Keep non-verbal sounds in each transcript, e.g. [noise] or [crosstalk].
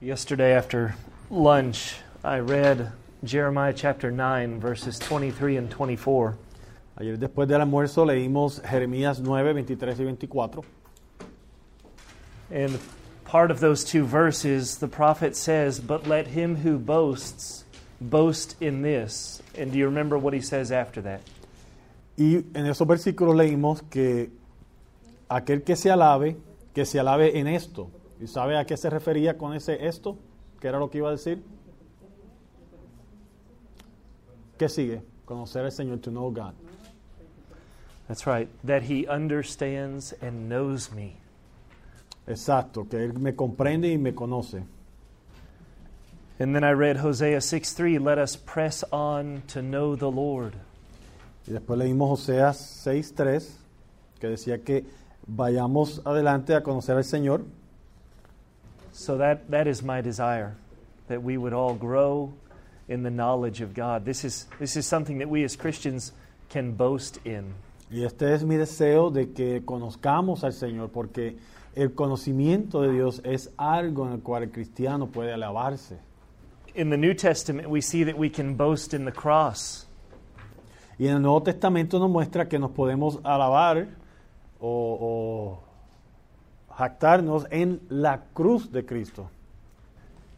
Yesterday after lunch, I read Jeremiah chapter 9, verses 23 and 24. Ayer después del almuerzo leímos Jeremías 9, 23 y 24. And part of those two verses, the prophet says, But let him who boasts boast in this. And do you remember what he says after that? Y en esos versículos leímos que aquel que se alabe, que se alabe en esto. ¿Y sabe a qué se refería con ese esto? ¿Qué era lo que iba a decir? ¿Qué sigue? Conocer al Señor, to know God. That's right, that he understands and knows me. Exacto, que Él me comprende y me conoce. And then I read Hosea 6 3, let us press on to know the Lord. Y después leímos Oseas 6.3, que decía que vayamos adelante a conocer al Señor. So that, that is my desire, that we would all grow in the knowledge of God. This is, this is something that we as Christians can boast in. Y este es mi deseo de que conozcamos al Señor, porque el conocimiento de Dios es algo en el cual el cristiano puede alabarse. In the New Testament, we see that we can boast in the cross. Y en el Nuevo Testamento nos muestra que nos podemos alabar o, o jactarnos en la cruz de Cristo.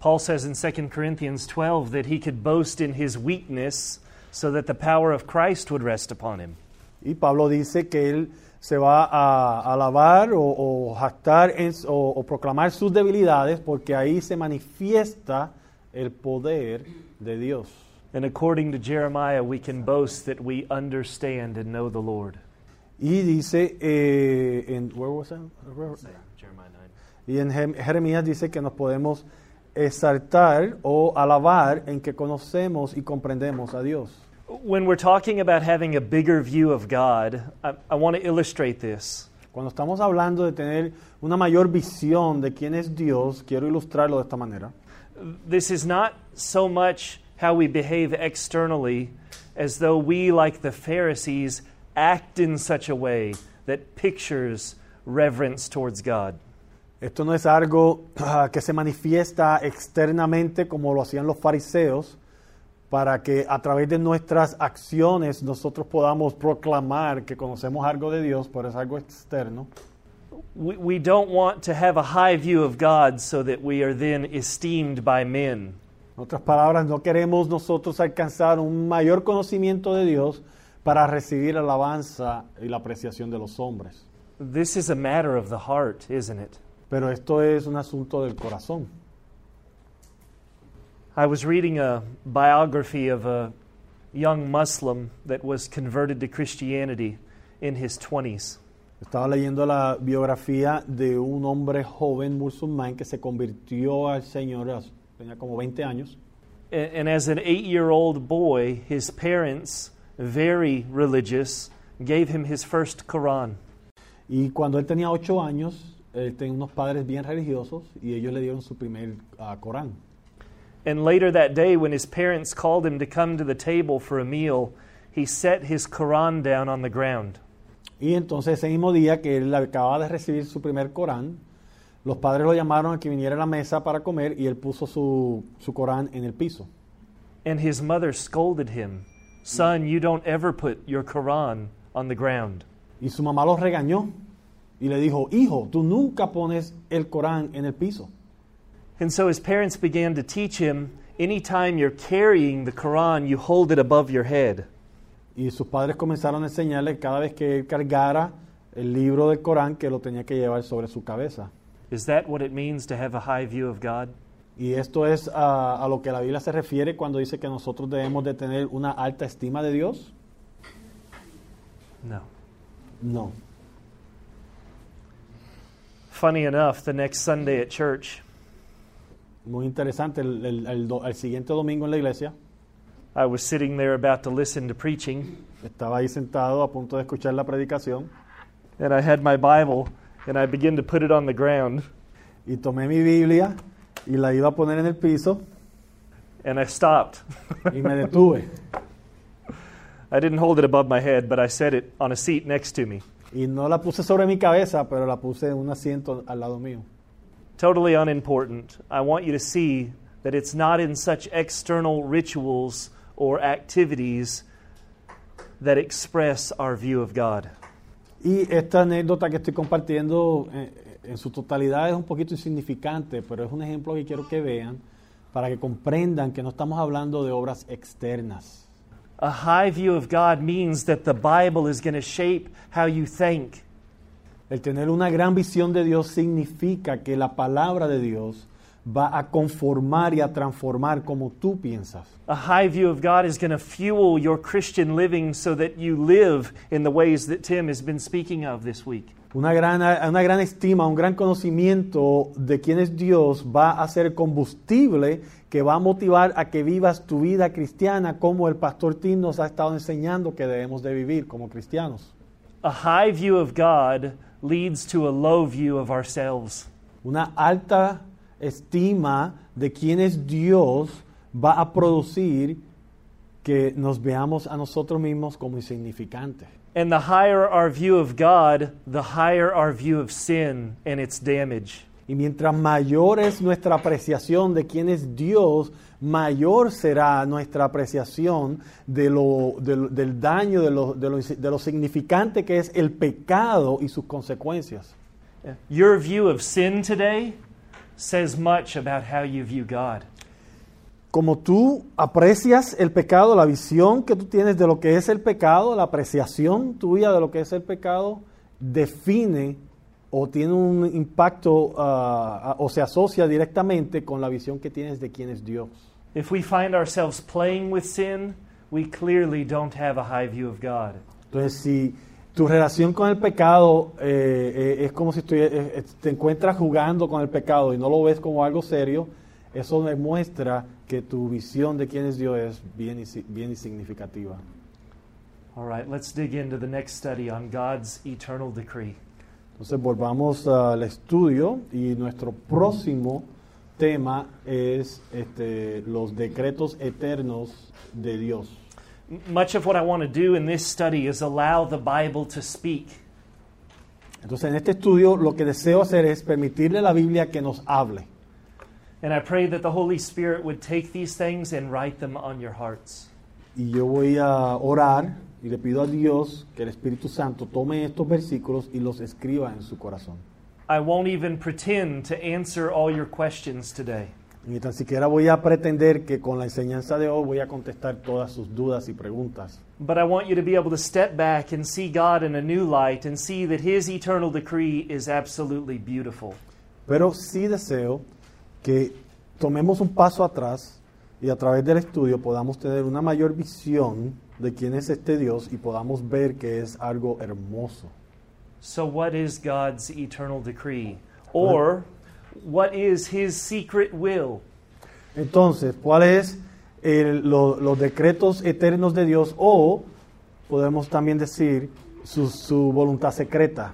Paul says in 2 Corinthians 12 that he could boast in his weakness so that the power of Christ would rest upon him. Y Pablo dice que él se va a alabar o, o jactar en- o, o proclamar sus debilidades porque ahí se manifiesta el poder de Dios. And according to Jeremiah, we can boast that we understand and know the Lord. Y dice eh, en, where was that? Where- Jeremiah 9. y en Jeremías dice que nos podemos exaltar o alabar en que conocemos y comprendemos a Dios. When we're talking about having a bigger view of God, I, I want to illustrate this. Cuando estamos hablando de tener una mayor visión de quién es Dios, quiero ilustrarlo de esta manera. This is not so much how we behave externally as though we, like the Pharisees, act in such a way that pictures reverence towards God. Esto no es algo ah, que se manifiesta externamente como lo hacían los fariseos, para que a través de nuestras acciones nosotros podamos proclamar que conocemos algo de Dios, pero es algo externo. We, we don't want to have a high view of God so that we are then esteemed by men. En otras palabras, no queremos nosotros alcanzar un mayor conocimiento de Dios para recibir alabanza y la apreciación de los hombres. This is a matter of the heart, isn't it? Pero esto es un asunto del corazón. I was reading a biography of a young Muslim that was converted to Christianity in his 20s. Estaba leyendo la biografía de un hombre joven musulmán que se convirtió al Señor, tenía como 20 años. A- And as an eight year old boy, his parents, very religious, gave him his first Quran. Y cuando él tenía 8 años, él tenía unos padres bien religiosos y ellos le dieron su primer ah, Corán. And later that day, when his parents called him to come to the table for a meal, he set his Quran down on the ground. Y entonces ese mismo día que él acababa de recibir su primer Corán, los padres lo llamaron a que viniera a la mesa para comer y él puso su, su Corán en el piso. And his mother scolded him, Son, you don't ever put your Quran on the ground. Y su mamá lo regañó y le dijo, hijo, tú nunca pones el Corán en el piso. And so his parents began to teach him anytime you're carrying the Quran, you hold it above your head. Y sus padres comenzaron a enseñarle cada vez que él cargara el libro del Corán que lo tenía que llevar sobre su cabeza. Is that what it means to have a high view of God? Y esto es a, a lo que la Biblia se refiere cuando dice que nosotros debemos de tener una alta estima de Dios. No. No. Funny enough, the next Sunday at church, Muy interesante. El, el- el do- el siguiente domingo en la iglesia I was sitting there about to listen to preaching, estaba ahí sentado a punto de escuchar la predicación and I had my Bible, and I began to put it on the ground, y tomé mi Biblia y la iba a poner en el piso and I stopped. y me detuve. [laughs] I didn't hold it above my head, but I set it on a seat next to me. Y no la puse sobre mi cabeza, pero la puse en un asiento al lado mío. totally unimportant. I want you to see that it's not in such external rituals or activities that express our view of God. Y esta anécdota que estoy compartiendo eh, en su totalidad es un poquito insignificante, pero es un ejemplo que quiero que vean para que comprendan que no estamos hablando de obras externas. A high view of God means that the Bible is going to shape how you think. El tener una gran visión de Dios significa que la palabra de Dios va a conformar y a transformar como tú piensas. A high view of God is going to fuel your Christian living so that you live in the ways that Tim has been speaking of this week. Una gran, una gran estima, un gran conocimiento de quién es Dios va a ser combustible que va a motivar a que vivas tu vida cristiana como el pastor Tim nos ha estado enseñando que debemos de vivir como cristianos. A high view of God leads to a low view of ourselves. Una alta estima de quién es Dios va a producir que nos veamos a nosotros mismos como insignificantes. And the higher our view of God, the higher our view of sin and its damage. Y mientras mayor es nuestra apreciación de quién es Dios, mayor será nuestra apreciación de lo, del- del daño, de lo, de, lo, de lo significante que es el pecado y sus consecuencias. Your view of sin today says much about how you view God. Como tú aprecias el pecado, la visión que tú tienes de lo que es el pecado, la apreciación tuya de lo que es el pecado, define o tiene un impacto ah, o se asocia directamente con la visión que tienes de quién es Dios. If we find ourselves playing with sin, we clearly don't have a high view of God. Entonces, si tu relación con el pecado eh, eh, es como si eh, eh, te encuentras jugando con el pecado y no lo ves como algo serio, eso demuestra que tu visión de quién es Dios es bien, insi- bien insignificativa. All right, let's dig into the next study on God's eternal decree. Entonces volvamos al estudio y nuestro próximo tema es este, los decretos eternos de Dios. Much of what I want to do in this study is allow the Bible to speak. Entonces en este estudio lo que deseo hacer es permitirle a la Biblia que nos hable. And I pray that the Holy Spirit would take these things and write them on your hearts. Y yo voy a orar y le pido a Dios que el Espíritu Santo tome estos versículos y los escriba en su corazón. I won't even pretend to answer all your questions today. Ni tan siquiera voy a pretender que con la enseñanza de hoy voy a contestar todas sus dudas y preguntas. But I want you to be able to step back and see God in a new light and see that His eternal decree is absolutely beautiful. Pero sí deseo que tomemos un paso atrás y a través del estudio podamos tener una mayor visión de quién es este Dios y podamos ver que es algo hermoso. So, what is God's eternal decree? Or, what is His secret will? Entonces, ¿cuáles el- lo- los decretos eternos de Dios o podemos también decir su, su voluntad secreta?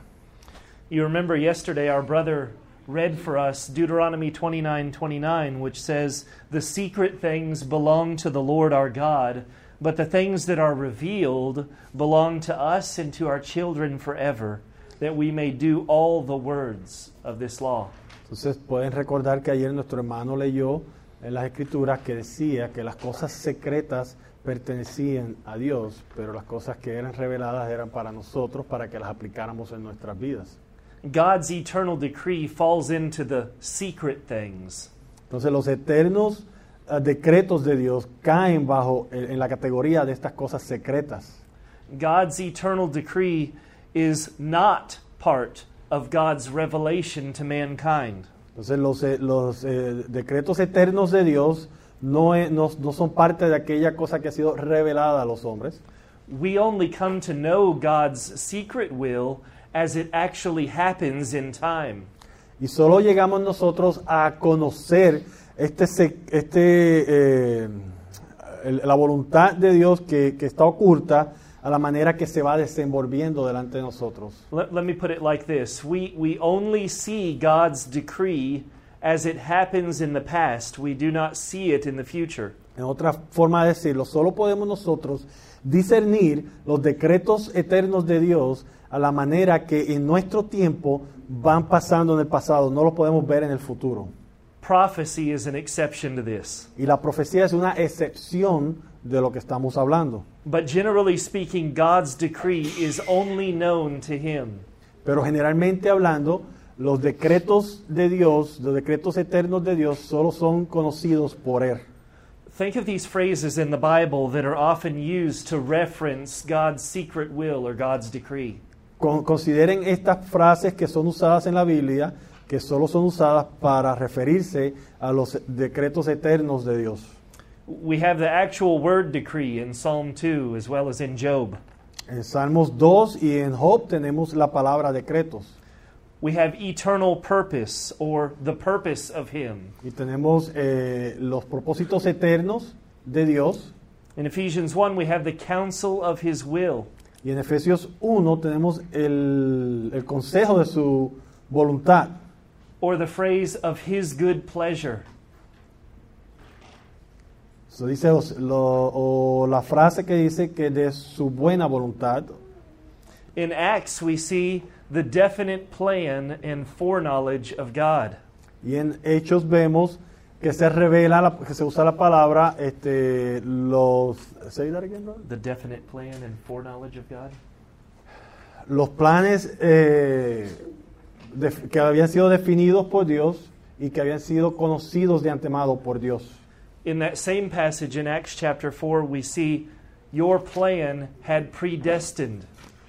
You remember yesterday our brother read for us Deuteronomy 29 29, which says, The secret things belong to the Lord our God, but the things that are revealed belong to us and to our children forever, that we may do all the words of this law. Entonces pueden recordar que ayer nuestro hermano leyó en las escrituras que decía que las cosas secretas pertenecían a Dios, pero las cosas que eran reveladas eran para nosotros, para que las aplicáramos en nuestras vidas. God's eternal decree falls into the secret things. Entonces los eternos eh, decretos de Dios caen bajo eh, en la categoría de estas cosas secretas. God's eternal decree is not part of God's revelation to mankind. Entonces los, eh, los eh, decretos eternos de Dios no, no- no son parte de aquella cosa que ha sido revelada a los hombres, We only come to know God's secret will as it actually happens in time. y solo llegamos nosotros a conocer este, este, eh, la voluntad de Dios que, que está oculta a la manera que se va desenvolviendo delante de nosotros. Let, let me put it like this we, we only see God's decree as it happens in the past, we do not see it in the future. En otra forma de decirlo, solo podemos nosotros discernir los decretos eternos de Dios a la manera que en nuestro tiempo van pasando en el pasado, no los podemos ver en el futuro. Prophecy is an exception to this. Y la profecía es una excepción de lo que estamos hablando. But generally speaking, God's decree is only known to him. Pero generalmente hablando, los decretos de Dios, los decretos eternos de Dios, solo son conocidos por Él. Think of these phrases in the Bible that are often used to reference God's secret will or God's decree. Con- consideren estas frases que son usadas en la Biblia, que solo son usadas para referirse a los decretos eternos de Dios. We have the actual word decree in Psalm 2 as well as in Job. En Salmos 2 y en Job tenemos la palabra decretos. We have eternal purpose or the purpose of Him. Y tenemos eh, los propósitos eternos de Dios. In Ephesians 1, we have the counsel of His will. Y en Efesios 1 tenemos el, el consejo de su voluntad. or the phrase of his good pleasure. So dice, os- lo- o la frase que dice que de su buena voluntad. In Acts, we see the definite plan and foreknowledge of God. Y en Hechos vemos que se revela, la- que se usa la palabra, este, los, say that again, brother? The definite plan and foreknowledge of God. los planes eh, de- que habían sido definidos por Dios y que habían sido conocidos de antemano por Dios. In that same passage in Acts chapter 4, we see your plan had predestined.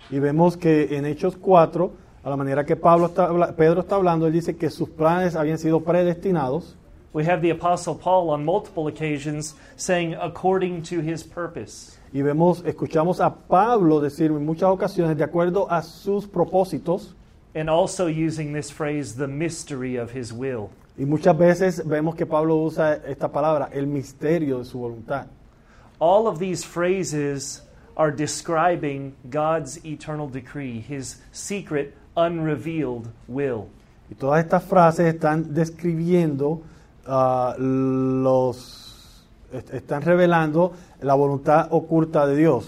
Y vemos que en Hechos 4, a la manera que Pablo está, Pedro está hablando, él dice que sus planes habían sido predestinados. We have the Apostle Paul on multiple occasions saying, according to his purpose. Y vemos, escuchamos a Pablo decir en muchas ocasiones, de acuerdo a sus propósitos, And also using this phrase, the mystery of his will. y muchas veces vemos que Pablo usa esta palabra, el misterio de su voluntad. All of these phrases are describing God's eternal decree, his secret, unrevealed will. Y todas estas frases están describiendo ah, los est- están revelando la voluntad oculta de Dios.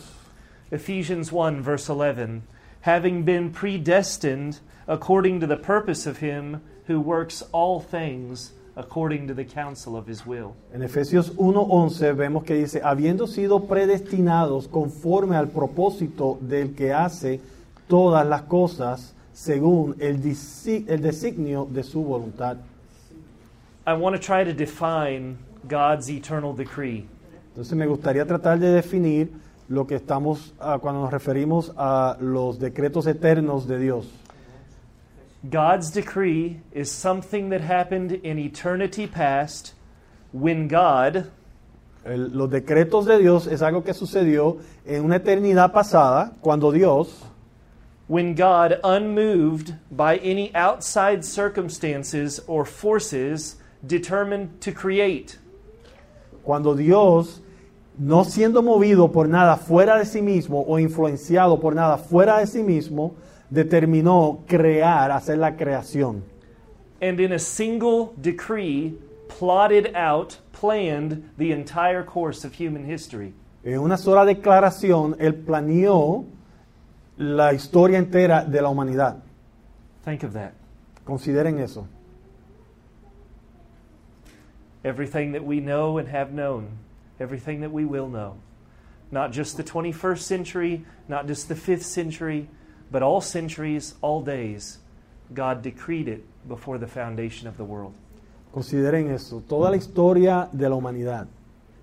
Ephesians 1, verse 11 having been predestined according to the purpose of him who works all things according to the counsel of his will. En Efesios 1:11 vemos que dice, habiendo sido predestinados conforme al propósito del que hace todas las cosas según el, el designio de su voluntad. I want to try to define God's eternal decree. Entonces me gustaría tratar de definir lo que estamos ah, cuando nos referimos a los decretos eternos de Dios. God's decree is something that happened in eternity past when God, El- los decretos de Dios es algo que sucedió en una eternidad pasada, cuando Dios, when God, unmoved by any outside circumstances or forces, determined to create. cuando Dios, no siendo movido por nada fuera de sí mismo o influenciado por nada fuera de sí mismo, determinó crear, hacer la creación. and in a single decree plotted out, planned the entire course of human history. En una sola declaración, Él planeó la historia entera de la humanidad. Think of that. Consideren eso. Everything that we know and have known, everything that we will know. Not just the 21st century, not just the 5th century, but all centuries, all days. God decreed it before the foundation of the world. Consideren eso, toda la historia de la humanidad,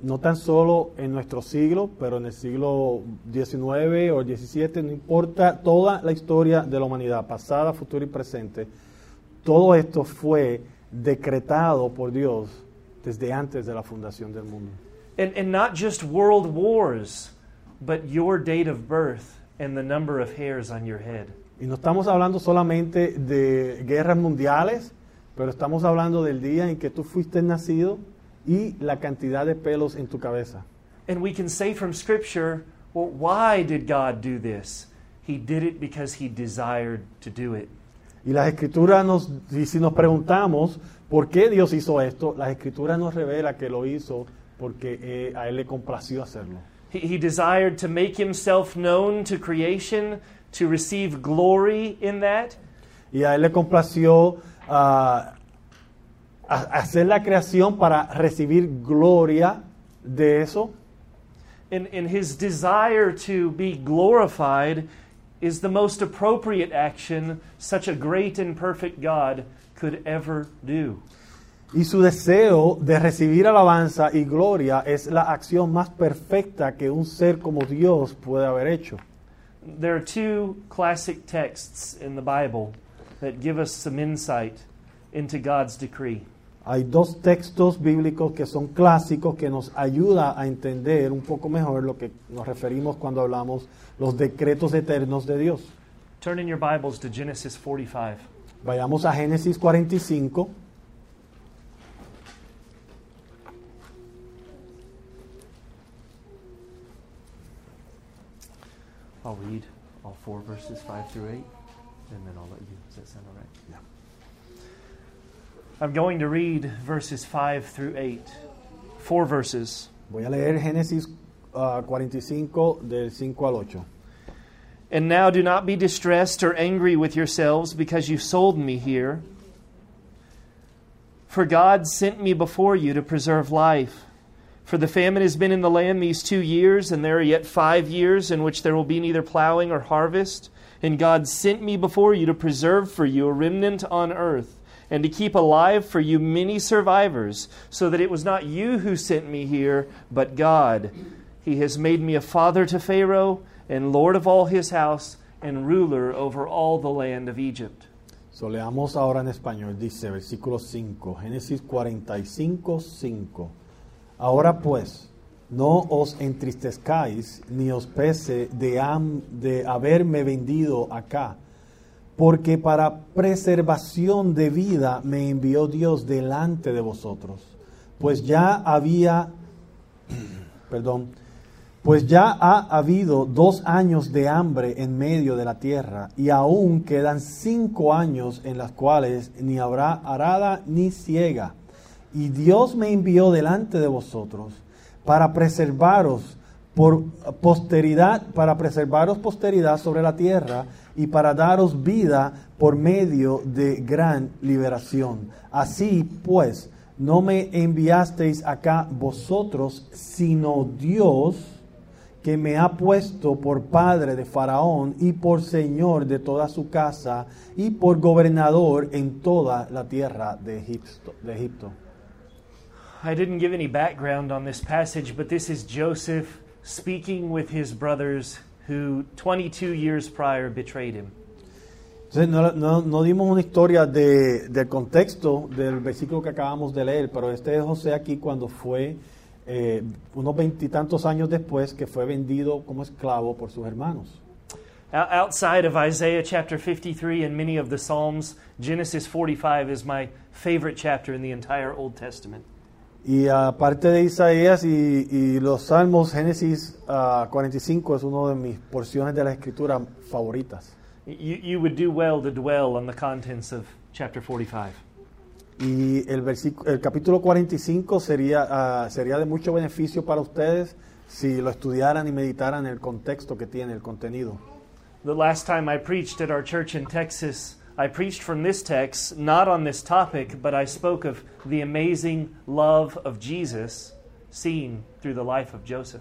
no tan solo en nuestro siglo, pero en el siglo XIX o XVII, no importa, toda la historia de la humanidad, pasada, futura y presente, todo esto fue decretado por Dios desde antes de la fundación del mundo. And, and not just world wars, but your date of birth and the number of hairs on your head. Y no estamos hablando solamente de guerras mundiales, pero estamos hablando del día en que tú fuiste nacido y la cantidad de pelos en tu cabeza. And we can say from Scripture, well, why did God do this? He did it because He desired to do it. Y las escrituras nos, y si nos preguntamos por qué Dios hizo esto, las escrituras nos revela que lo hizo porque eh, a Él le complació hacerlo. He, he desired to make Himself known to creation, to receive glory in that, y a él le complació a- hacer la creación para recibir gloria de eso. And, and his desire to be glorified is the most appropriate action such a great and perfect God could ever do. Y su deseo de recibir alabanza y gloria es la acción más perfecta que un ser como Dios puede haber hecho. There are two classic texts in the Bible that give us some insight into God's decree. Hay dos textos bíblicos que son clásicos que nos ayuda a entender un poco mejor lo que nos referimos cuando hablamos los decretos eternos de Dios. Turn in your Bibles to Genesis 45. Vayamos a Génesis 45. I'll read all four verses, 5 through 8, and then I'll let you. Does that sound all right? Yeah. I'm going to read verses 5 through 8. Four verses. Voy a leer Génesis ah, 45 del 5 al 8. And now do not be distressed or angry with yourselves because you sold me here. For God sent me before you to preserve life. For the famine has been in the land these two years, and there are yet five years in which there will be neither plowing or harvest. And God sent me before you to preserve for you a remnant on earth, and to keep alive for you many survivors, so that it was not you who sent me here, but God. He has made me a father to Pharaoh, and lord of all his house, and ruler over all the land of Egypt. So, leamos ahora en español. Dice, versículo 5, Génesis 45, 5. Ahora pues, no os entristezcáis ni os pese de, ham- de haberme vendido acá, porque para preservación de vida me envió Dios delante de vosotros. Pues ya había, [clears throat] perdón, pues ya ha habido dos años de hambre en medio de la tierra, y aún quedan cinco años en las cuales ni habrá arada ni ciega. Y Dios me envió delante de vosotros para preservaros por posteridad, para preservaros posteridad sobre la tierra y para daros vida por medio de gran liberación. Así pues, no me enviasteis acá vosotros, sino Dios, que me ha puesto por padre de Faraón y por señor de toda su casa y por gobernador en toda la tierra de Egipto. De Egipto. I didn't give any background on this passage, but this is Joseph speaking with his brothers who 22 years prior betrayed him. Entonces, no, no- no dimos una historia de- del contexto del versículo que acabamos de leer, pero este es José aquí cuando fue eh, unos veintitantos años después que fue vendido como esclavo por sus hermanos. Outside of Isaiah chapter 53 and many of the Psalms, Genesis 45 is my favorite chapter in the entire Old Testament. Y aparte de Isaías y, y los Salmos, Génesis ah, 45 es una de mis porciones de la escritura favoritas. You, you would do well to dwell on the contents of chapter 45. Y el, versículo, el capítulo 45 sería, ah, sería de mucho beneficio para ustedes si lo estudiaran y meditaran el contexto que tiene el contenido. The last time I preached at our church in Texas, I preached from this text, not on this topic, but I spoke of the amazing love of Jesus seen through the life of Joseph.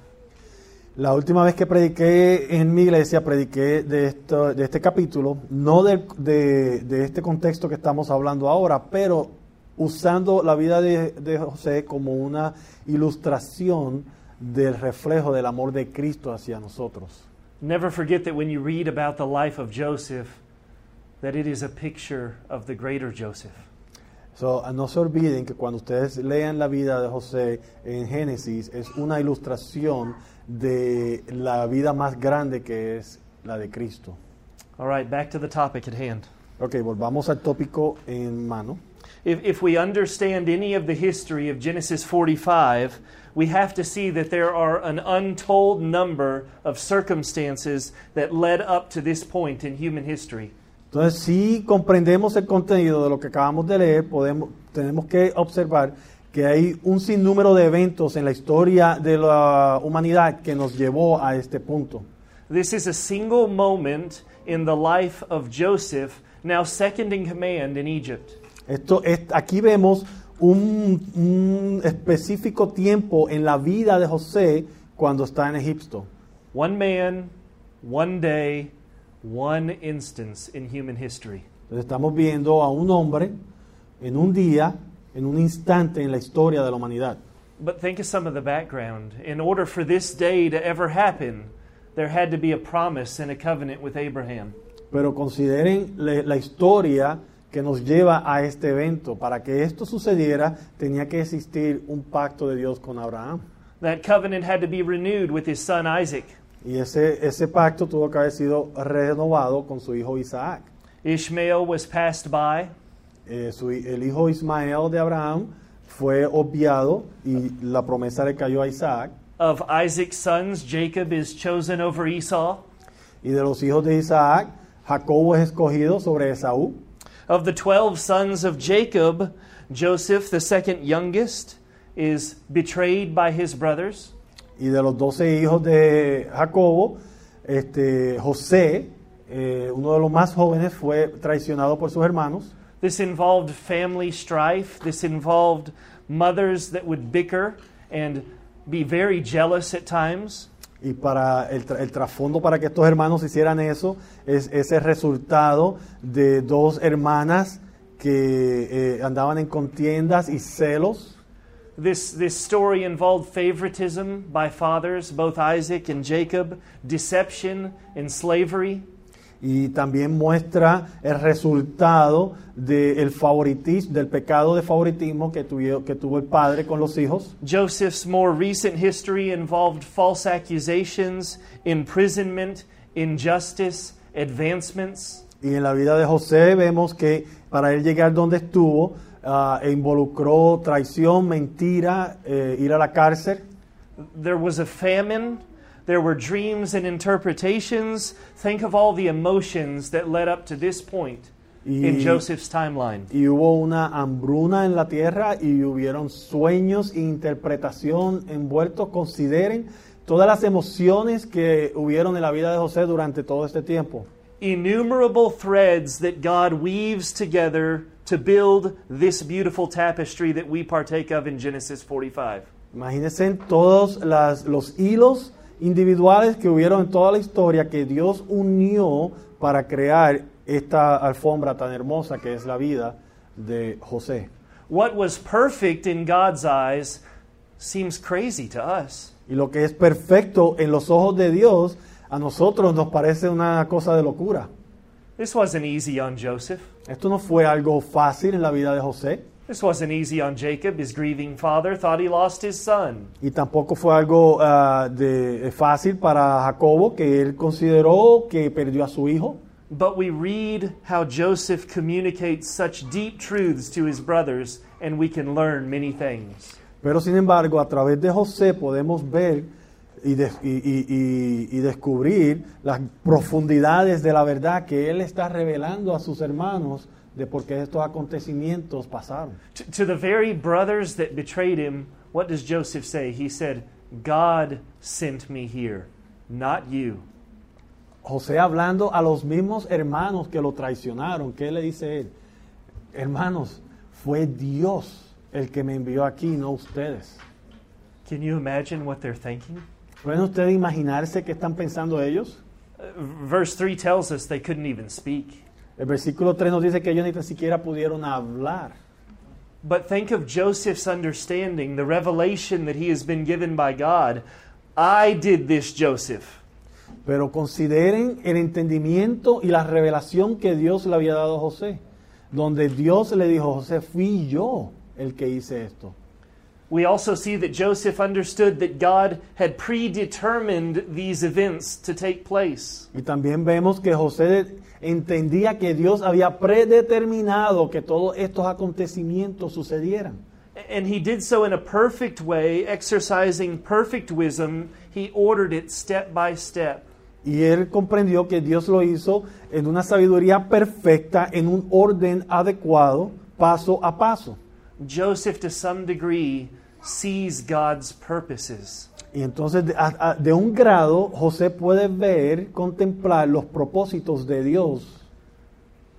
La última vez que prediqué en mi iglesia, prediqué de, esto, de este capítulo, no del- de, de este contexto que estamos hablando ahora, pero usando la vida de, de José como una ilustración del reflejo del amor de Cristo hacia nosotros. Never forget that when you read about the life of Joseph, that it is a picture of the greater Joseph. So, no se olviden que cuando ustedes lean la vida de José en Génesis, es una ilustración de la vida más grande que es la de Cristo. All right, back to the topic at hand. Ok, volvamos al tópico en mano. If, if we understand any of the history of Genesis 45, we have to see that there are an untold number of circumstances that led up to this point in human history. Entonces, si comprendemos el contenido de lo que acabamos de leer, podemos, tenemos que observar que hay un sinnúmero de eventos en la historia de la humanidad que nos llevó a este punto. This is a single moment in the life of Joseph now second in command in Egypt. Esto es, aquí vemos un, un específico tiempo en la vida de José cuando está en Egipto. One man, one day, one instance in human history. Entonces estamos viendo a un hombre en un día, en un instante en la historia de la humanidad. But think of some of the background. In order for this day to ever happen, there had to be a promise and a covenant with Abraham. Pero consideren la historia que nos lleva a este evento. Para que esto sucediera, tenía que existir un pacto de Dios con Abraham. That covenant had to be renewed with his son Isaac. Y ese, ese pacto tuvo que haber sido renovado con su hijo Isaac. Ishmael was passed by. Eh, su el hijo Ismael de Abraham fue obviado y la promesa le cayó a Isaac. Of Isaac's sons, Jacob is chosen over Esau. Y de los hijos de Isaac, Jacobo es escogido sobre Esaú. Of the 12 sons of Jacob, Joseph, the second youngest, is betrayed by his brothers. Y de los doce hijos de Jacobo, este, José, eh, uno de los más jóvenes, fue traicionado por sus hermanos. This involved family strife. This involved mothers that would bicker and be very jealous at times. Y para el, el trasfondo para que estos hermanos hicieran eso es ese resultado de dos hermanas que eh, andaban en contiendas y celos. This, this story involved favoritism by fathers, both Isaac and Jacob, deception and slavery. Y también muestra el resultado del favoritismo, del pecado de favoritismo que, tuvo- que tuvo el padre con los hijos. Joseph's more recent history involved false accusations, imprisonment, injustice, advancements. Y en la vida de José vemos que para él llegar donde estuvo, e involucró traición, mentira, eh, ir a la cárcel. There was a famine. There were dreams and interpretations. Think of all the emotions that led up to this point in Joseph's timeline. Y hubo una hambruna en la tierra y hubieron sueños e interpretación envueltos. Consideren todas las emociones que hubieron en la vida de José durante todo este tiempo. Innumerable threads that God weaves together to build this beautiful tapestry that we partake of in Genesis 45. Imagínense todos las- los hilos individuales que hubieron en toda la historia que Dios unió para crear esta alfombra tan hermosa que es la vida de José. What was perfect in God's eyes seems crazy to us. Y lo que es perfecto en los ojos de Dios, a nosotros nos parece una cosa de locura. This wasn't easy on Joseph. Esto no fue algo fácil en la vida de José This wasn't easy on Jacob. His grieving father thought he lost his son. y tampoco fue algo ah, de, fácil para Jacobo, que él consideró que perdió a su hijo. But we read how Joseph communicates such deep truths to his brothers, and we can learn many things. Pero sin embargo, a través de José podemos ver y, de- y- y- y- y descubrir las profundidades de la verdad que él está revelando a sus hermanos de por qué estos acontecimientos pasaron. To, to the very brothers that betrayed him, what does Joseph say? He said, God sent me here, not you. José hablando a los mismos hermanos que lo traicionaron, ¿qué le dice él? Hermanos, fue Dios el que me envió aquí, no ustedes. Can you imagine what they're thinking? ¿Pueden ustedes imaginarse qué están pensando ellos? Uh, verse 3 tells us they couldn't even speak. El versículo 3 nos dice que ellos ni tan siquiera pudieron hablar. But think of Joseph's understanding, the revelation that he has been given by God. I did this, Joseph. Pero consideren el entendimiento y la revelación que Dios le había dado a José, donde Dios le dijo, José, fui yo el que hice esto. We also see that Joseph understood that God had predetermined these events to take place. Y también vemos que José entendía que Dios había predeterminado que todos estos acontecimientos sucedieran. And he did so in a perfect way, exercising perfect wisdom. He ordered it step by step. Y él comprendió que Dios lo hizo en una sabiduría perfecta, en un orden adecuado, paso a paso. Joseph, to some degree, sees God's purposes. Y entonces, de, a- a- de un grado, José puede ver, contemplar los propósitos de Dios.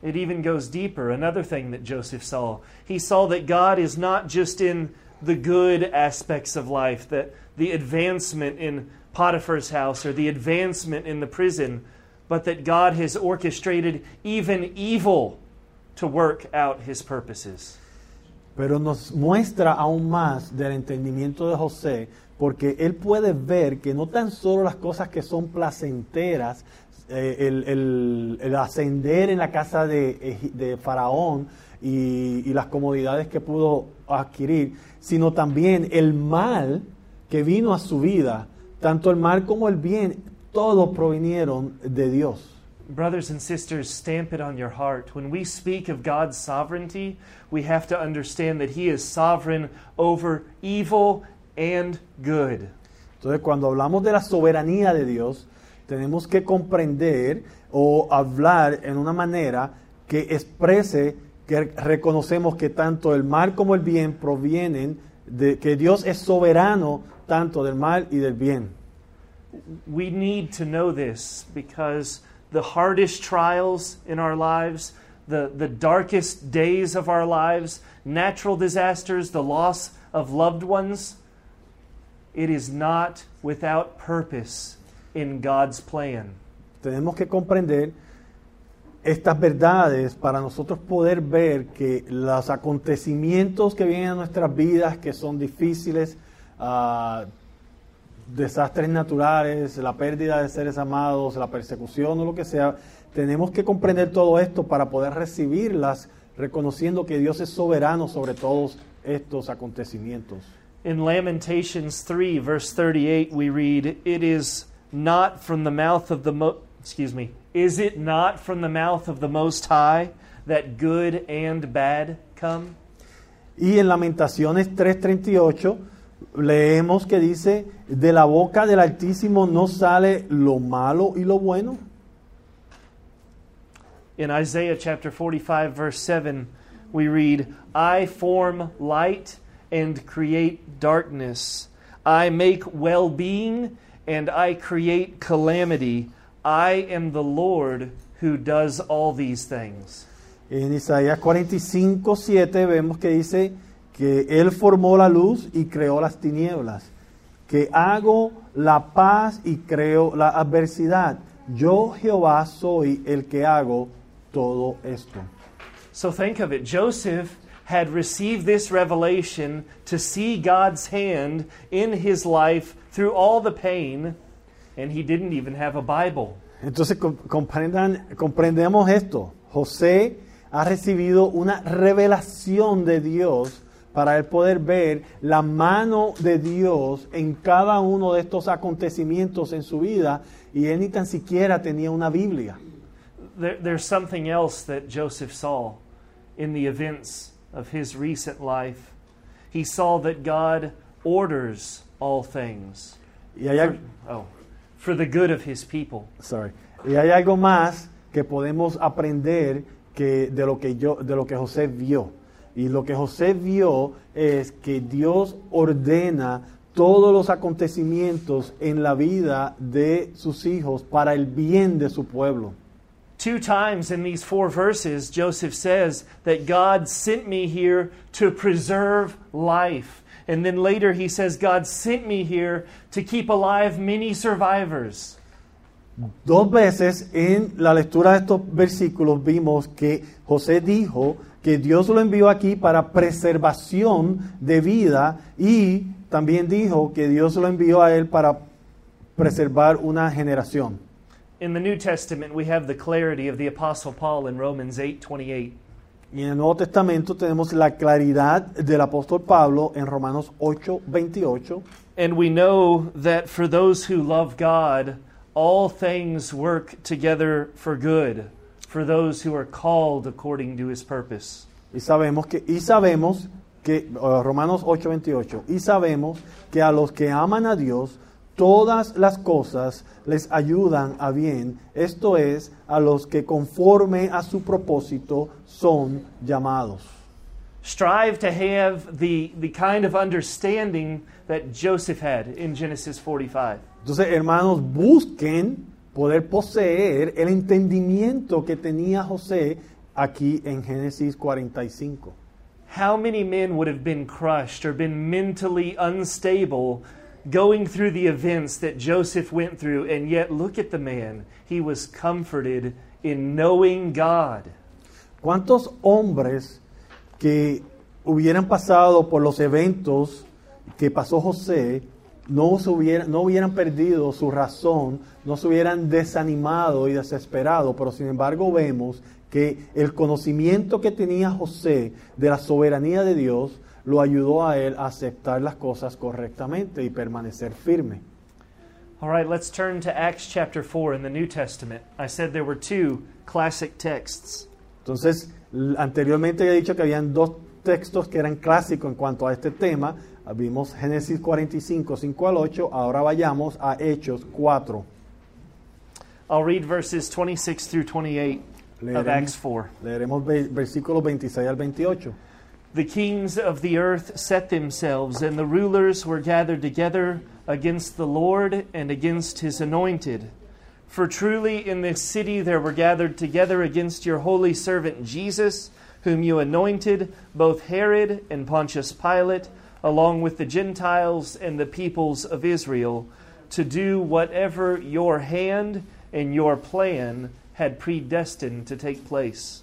It even goes deeper. Another thing that Joseph saw. He saw that God is not just in the good aspects of life, that the advancement in Potiphar's house or the advancement in the prison, but that God has orchestrated even evil to work out his purposes. Pero nos muestra aún más del entendimiento de José, porque él puede ver que no tan solo las cosas que son placenteras, eh, el, el- ascender en la casa de, de Faraón y las comodidades que pudo adquirir, sino también el mal que vino a su vida, tanto el mal como el bien, todos provinieron de Dios. Brothers and sisters, stamp it on your heart. When we speak of God's sovereignty, we have to understand that He is sovereign over evil and good. Entonces, cuando hablamos de la soberanía de Dios, tenemos que comprender o hablar en una manera que exprese que reconocemos que tanto el mal como el bien provienen de que Dios es soberano tanto del mal y del bien. We need to know this because the hardest trials in our lives, the, the darkest days of our lives, natural disasters, the loss of loved ones, it is not without purpose in God's plan. Tenemos que comprender estas verdades para nosotros poder ver que los acontecimientos que vienen a nuestras vidas, que son difíciles, ah, desastres naturales, la pérdida de seres amados, la persecución o lo que sea, tenemos que comprender todo esto para poder recibirlas, reconociendo que Dios es soberano sobre todos estos acontecimientos. In Lamentations 3, verse 38, we read, It is not from the mouth of the mo- excuse me, is it not from the mouth of the Most High that good and bad come? Y en Lamentaciones 3:38 leemos que dice, de la boca del Altísimo no sale lo malo y lo bueno. In Isaiah chapter 45, verse 7, we read, I form light and create darkness. I make well being and I create calamity. I am the Lord who does all these things. En Isaías 45:7 vemos que dice que Él formó la luz y creó las tinieblas, que hago la paz y creo la adversidad. Yo Jehová soy el que hago todo esto. So think of it. Joseph had received this revelation to see God's hand in his life through all the pain, and he didn't even have a Bible. Entonces com- comprendan, comprendemos esto. José ha recibido una revelación de Dios para él poder ver la mano de Dios en cada uno de estos acontecimientos en su vida y él ni tan siquiera tenía una Biblia. There, there's something else that Joseph saw in the events of his recent life. He saw that God orders all things Y hay, al- oh, for the good of his people. sorry. y hay algo más que podemos aprender que de lo que yo de lo que José vio. Y lo que José vio es que Dios ordena todos los acontecimientos en la vida de sus hijos para el bien de su pueblo. Two times in these four verses, Joseph says that God sent me here to preserve life. And then later he says, God sent me here to keep alive many survivors. Dos veces en la lectura de estos versículos vimos que José dijo que Dios lo envió aquí para preservación de vida y también dijo que Dios lo envió a él para preservar una generación. In the New Testament, we have the clarity of the Apostle Paul in Romans 8:28. Y en el Nuevo Testamento tenemos la claridad del apóstol Pablo en Romanos 8, 28. And we know that for those who love God, all things work together for good, for those who are called according to his purpose. Y sabemos que, y sabemos que, eh, Romanos 8, 28, y sabemos que a los que aman a Dios, todas las cosas les ayudan a bien, esto es, a los que conforme a su propósito son llamados. Strive to have the, the kind of understanding that Joseph had in Genesis 45. Entonces, hermanos, busquen poder poseer el entendimiento que tenía José aquí en Génesis 45. How many men would have been crushed or been mentally unstable going through the events that Joseph went through? And yet, look at the man. He was comforted in knowing God. ¿Cuántos hombres que hubieran pasado por los eventos que pasó José no, hubieran, no hubieran perdido su razón, no se hubieran desanimado y desesperado, pero sin embargo vemos que el conocimiento que tenía José de la soberanía de Dios lo ayudó a él a aceptar las cosas correctamente y permanecer firme. All right, let's turn to Acts chapter 4 in the New Testament. I said there were two classic texts. Entonces, anteriormente he dicho que habían dos textos que eran clásicos en cuanto a este tema. Vimos Génesis 45, 5 al 8. Ahora vayamos a Hechos 4. I'll read verses 26 through 28 of Acts 4. leeremos ve- versículos 26 al 28. The kings of the earth set themselves, and the rulers were gathered together against the Lord and against his anointed. For truly in this city there were gathered together against your holy servant Jesus, whom you anointed, both Herod and Pontius Pilate, along with the Gentiles and the peoples of Israel, to do whatever your hand and your plan had predestined to take place.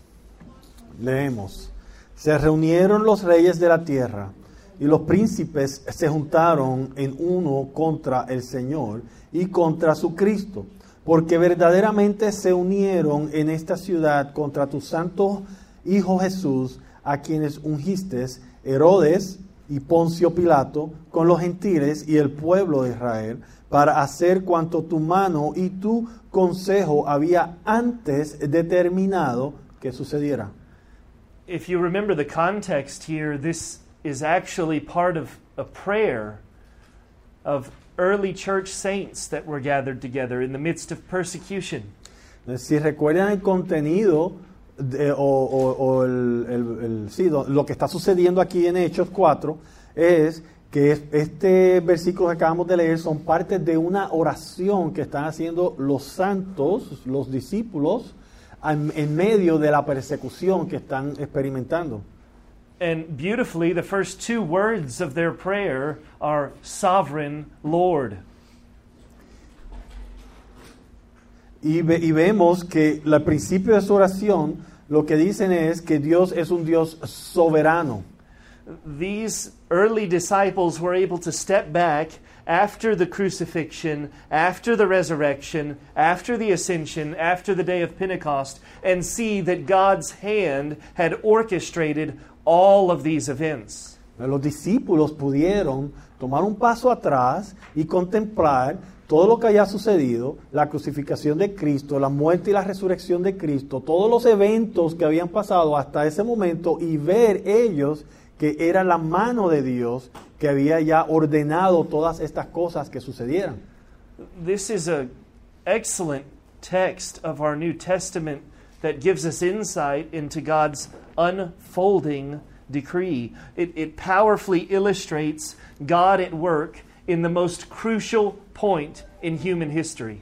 Leemos. Se reunieron los reyes de la tierra y los príncipes se juntaron en uno contra el Señor y contra su Cristo, porque verdaderamente se unieron en esta ciudad contra tu santo Hijo Jesús, a quienes ungiste Herodes y Poncio Pilato con los gentiles y el pueblo de Israel, para hacer cuanto tu mano y tu consejo había antes determinado que sucediera. if you remember the context here, this is actually part of a prayer of early church saints that were gathered together in the midst of persecution. Si recuerdan el contenido de- o, o- o el, el- el- sí, lo, que está sucediendo aquí en Hechos 4 es que es- este versículo que acabamos de leer son parte de una oración que están haciendo los santos, los discípulos, en, en medio de la persecución que están experimentando. And beautifully, the first two words of their prayer are Sovereign Lord. Y, ve- y vemos que al principio de su oración lo que dicen es que Dios es un Dios soberano. These early disciples were able to step back after the crucifixion, after the resurrection, after the ascension, after the day of Pentecost, and see that God's hand had orchestrated all of these events. Los discípulos pudieron tomar un paso atrás y contemplar todo lo que haya sucedido, la crucificación de Cristo, la muerte y la resurrección de Cristo, todos los eventos que habían pasado hasta ese momento y ver ellos que era la mano de Dios que había ya ordenado todas estas cosas que sucedieran. This is a excellent text of our New Testament that gives us insight into God's unfolding decree. It, it powerfully illustrates God at work in the most crucial point in human history.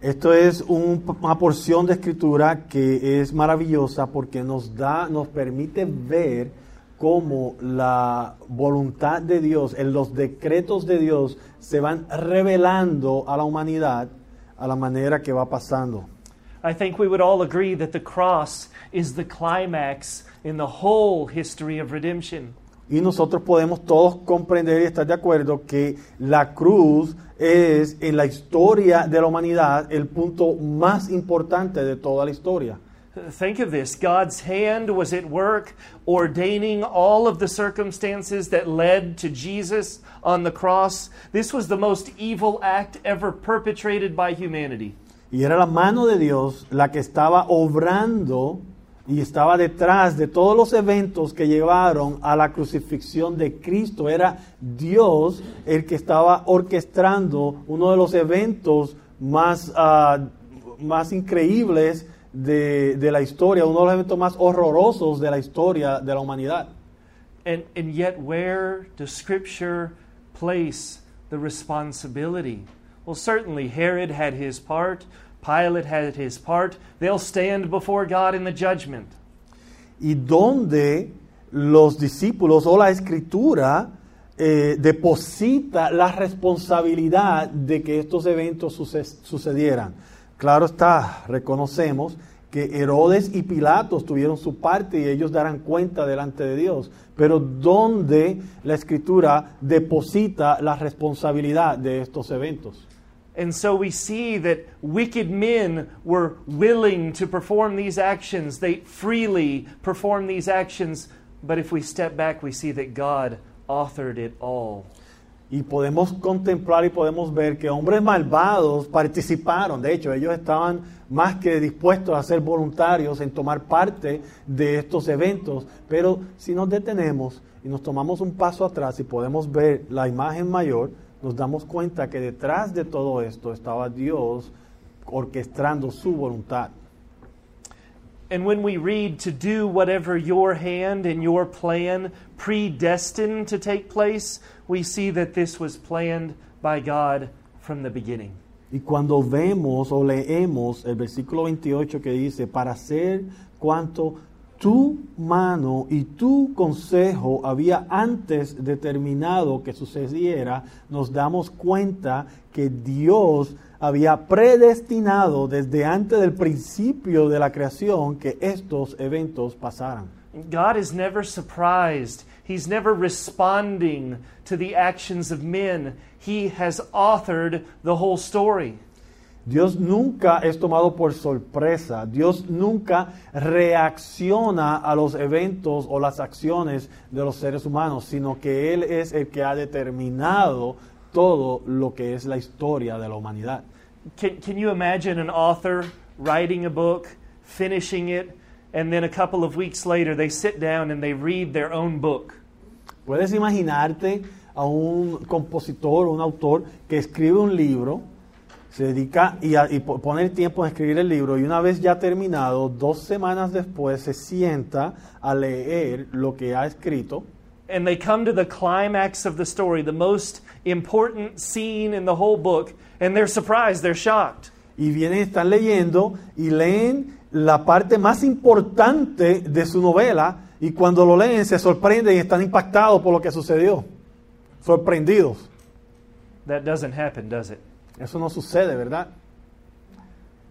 Esto es un- una porción de escritura que es maravillosa porque nos da, nos permite ver cómo la voluntad de Dios, en los decretos de Dios se van revelando a la humanidad a la manera que va pasando. I think we would all agree that the cross is the climax in the whole history of redemption. Y nosotros podemos todos comprender y estar de acuerdo que la cruz es en la historia de la humanidad el punto más importante de toda la historia. Think of this God's hand was at work ordaining all of the circumstances that led to Jesus on the cross. This was the most evil act ever perpetrated by humanity. Y era la mano de Dios la que estaba obrando y estaba detrás de todos los eventos que llevaron a la crucifixión de Cristo. Era Dios el que estaba orquestando uno de los eventos más, ah, más increíbles de, de la historia, uno de los eventos más horrorosos de la historia de la humanidad. And, and yet, where does Scripture place the responsibility? Well, certainly Herod had his part, Pilate had his part. They'll stand before God in the judgment. y donde los discípulos o la escritura eh, deposita la responsabilidad de que estos eventos suce- sucedieran. Claro está, reconocemos que Herodes y Pilatos tuvieron su parte y ellos darán cuenta delante de Dios, pero donde la escritura deposita la responsabilidad de estos eventos. And so we see that wicked men were willing to perform these actions. They freely perform these actions. But if we step back, we see that God authored it all. Y podemos contemplar y podemos ver que hombres malvados participaron. De hecho, ellos estaban más que dispuestos a ser voluntarios en tomar parte de estos eventos. Pero si nos detenemos y nos tomamos un paso atrás y podemos ver la imagen mayor, nos damos cuenta que detrás de todo esto estaba Dios orquestando su voluntad. And when we read to do whatever your hand and your plan predestined to take place, we see that this was planned by God from the beginning. Y cuando vemos o leemos el versículo 28 que dice, para hacer cuanto tu mano y tu consejo había antes determinado que sucediera, nos damos cuenta que Dios había predestinado desde antes del principio de la creación que estos eventos pasaran. God is never surprised. He's never responding to the actions of men. He has authored the whole story. Dios nunca es tomado por sorpresa. Dios nunca reacciona a los eventos o las acciones de los seres humanos, sino que Él es el que ha determinado todo lo que es la historia de la humanidad. Can, can you imagine an author writing a book, finishing it, and then a couple of weeks later they sit down and they read their own book? Puedes imaginarte a un compositor o un autor que escribe un libro, se dedica y, a- y po- pone el tiempo en escribir el libro y una vez ya terminado, dos semanas después se sienta a leer lo que ha escrito And they come to the climax of the story, the most important scene in the whole book, and they're surprised, they're shocked. y vienen, están leyendo y leen la parte más importante de su novela y cuando lo leen se sorprenden y están impactados por lo que sucedió, sorprendidos. That doesn't happen, does it? Eso no sucede, ¿verdad?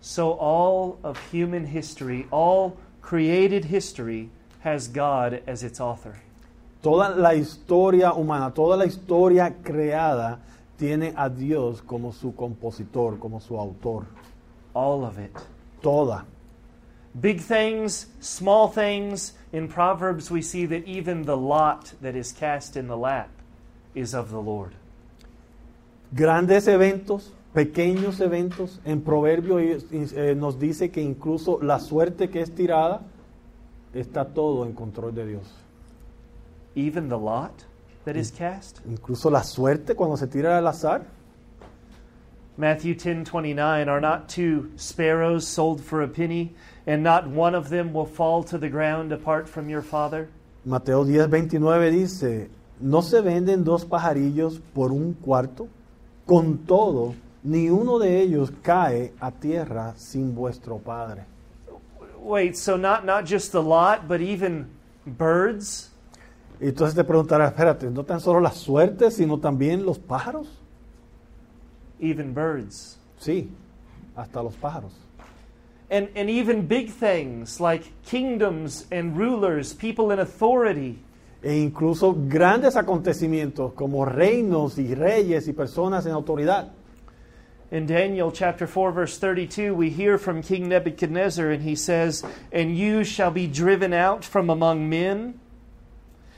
So, all of human history, all created history, has God as its author. Toda la historia humana, toda la historia creada tiene a Dios como su compositor, como su autor. All of it. Toda. Big things, small things. In Proverbs, we see that even the lot that is cast in the lap is of the Lord. Grandes eventos, pequeños eventos. En Proverbio eh, nos dice que incluso la suerte que es tirada está todo en control de Dios. Even the lot that is cast? Incluso la suerte cuando se tira al azar. Matthew 10:29 Are not two sparrows sold for a penny and not one of them will fall to the ground apart from your father? Mateo 10, 29 dice, ¿no se venden dos pajarillos por un cuarto? Con todo, ni uno de ellos cae a tierra sin vuestro Padre. Wait, so not not just the lot but even birds? Entonces te preguntarás, espérate, no tan solo la suerte, sino también los pájaros. Even birds. Sí, hasta los pájaros. And and even big things like kingdoms and rulers, people in authority. E incluso grandes acontecimientos como reinos y reyes y personas en autoridad. In Daniel chapter 4 verse 32 we hear from King Nebuchadnezzar and he says, "And you shall be driven out from among men,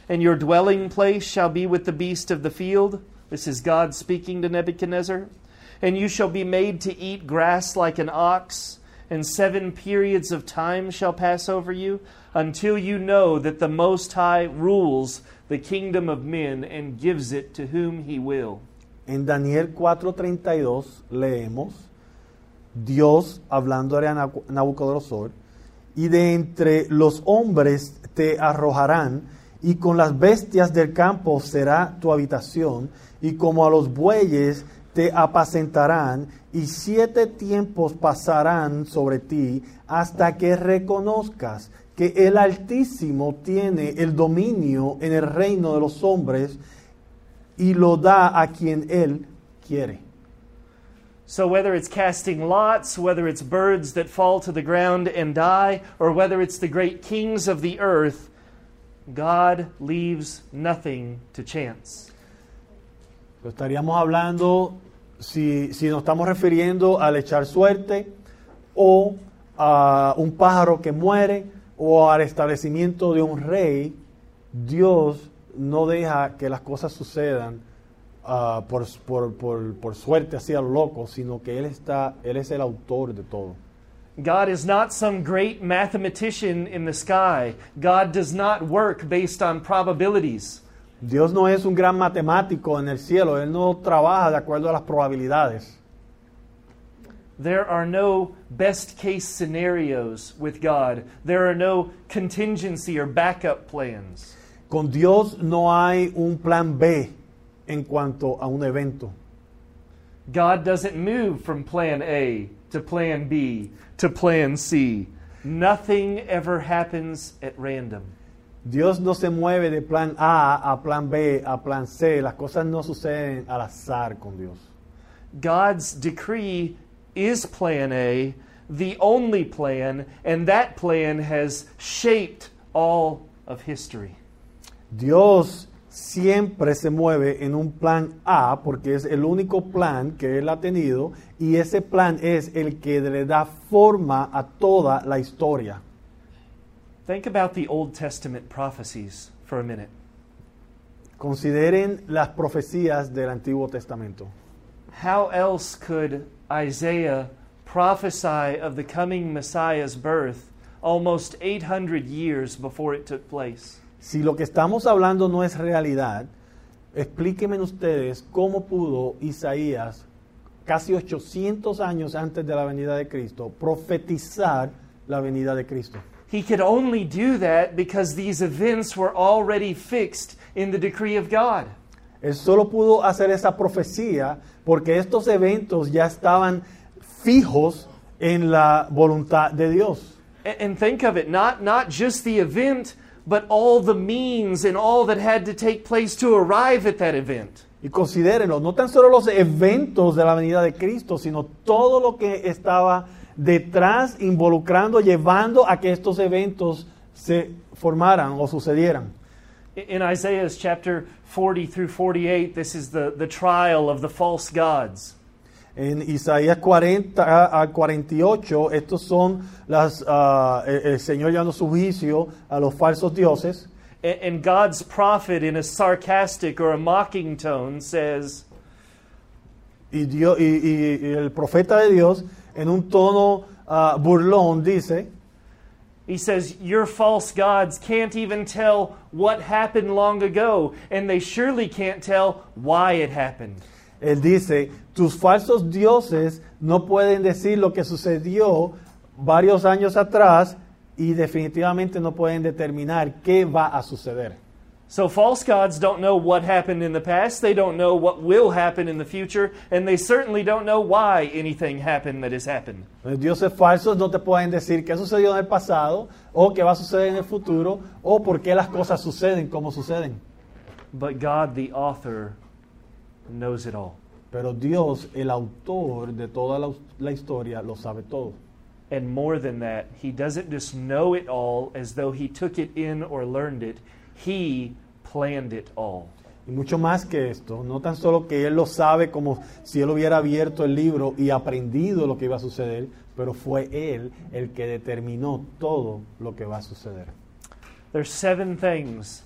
and your dwelling place shall be with the beast of the field." This is God speaking to Nebuchadnezzar. "And you shall be made to eat grass like an ox, and seven periods of time shall pass over you until you know that the most high rules the kingdom of men and gives it to whom he will." En Daniel 4:32 leemos, Dios hablando a Nabu- Nabucodonosor, y de entre los hombres te arrojarán, y con las bestias del campo será tu habitación, y como a los bueyes te apacentarán, y siete tiempos pasarán sobre ti hasta que reconozcas que el Altísimo tiene el dominio en el reino de los hombres y lo da a quien Él quiere. So, whether it's casting lots, whether it's birds that fall to the ground and die, or whether it's the great kings of the earth, God leaves nothing to chance. Lo estaríamos hablando, si, si nos estamos refiriendo al echar suerte o a un pájaro que muere o al establecimiento de un rey, Dios no deja que las cosas sucedan ah, por, por, por, por suerte así a lo loco, sino que Él, está, él es el autor de todo. God is not some great mathematician in the sky. God does not work based on probabilities. Dios no es un gran matemático en el cielo, Él no trabaja de acuerdo a las probabilidades. There are no best case scenarios with God. There are no contingency or backup plans. Con Dios no hay un plan B en cuanto a un evento. God doesn't move from plan A to plan B to plan C. Nothing ever happens at random. Dios no se mueve de plan A a plan B a plan C. Las cosas no suceden al azar con Dios. God's decree is plan A, the only plan, and that plan has shaped all of history. Dios siempre se mueve en un plan A porque es el único plan que Él ha tenido y ese plan es el que le da forma a toda la historia. Think about the Old Testament prophecies for a minute. Consideren las profecías del Antiguo Testamento. How else could Isaiah prophesy of the coming Messiah's birth almost 800 years before it took place? Si lo que estamos hablando no es realidad, explíquenme ustedes cómo pudo Isaías, casi 800 años antes de la venida de Cristo, profetizar la venida de Cristo. He could only do that because these events were already fixed in the decree of God. Él solo pudo hacer esa profecía porque estos eventos ya estaban fijos en la voluntad de Dios. And think of it, not, not just the event, but all the means and all that had to take place to arrive at that event. Y considérenlo, no tan solo los eventos de la venida de Cristo, sino todo lo que estaba detrás, involucrando, llevando a que estos eventos se formaran o sucedieran. In Isaiah's chapter 40 through 48, this is the, the trial of the false gods. En Isaías 40 al 48, estos son las, ah, el, Señor llevando su juicio a los falsos dioses. And God's prophet, in a sarcastic or a mocking tone, says, Y, Dios, y, y- y el profeta de Dios, en un tono ah, burlón, dice, He says, Your false gods can't even tell what happened long ago, and they surely can't tell why it happened. Él dice, tus falsos dioses no pueden decir lo que sucedió varios años atrás y definitivamente no pueden determinar qué va a suceder. So, false gods don't know what happened in the past, they don't know what will happen in the future, and they certainly don't know why anything happened that has happened. Los dioses falsos no te pueden decir qué sucedió en el pasado o qué va a suceder en el futuro o por qué las cosas suceden como suceden. But God, the author, knows it all. Pero Dios, el autor de toda la, la historia, lo sabe todo. And more than that, He doesn't just know it all as though He took it in or learned it, He planned it all. Y mucho más que esto, no tan solo que Él lo sabe como si Él hubiera abierto el libro y aprendido lo que iba a suceder, pero fue Él el que determinó todo lo que va a suceder. There's seven things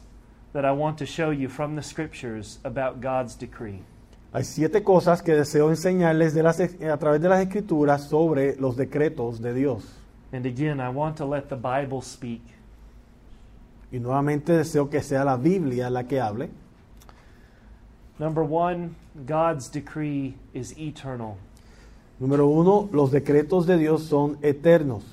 that I want to show you from the scriptures about God's decree. Hay siete cosas que deseo enseñarles de las, a través de las escrituras sobre los decretos de Dios. And again, I want to let the Bible speak. Y nuevamente deseo que sea la Biblia la que hable. Number one, God's decree is eternal. Número uno, los decretos de Dios son eternos.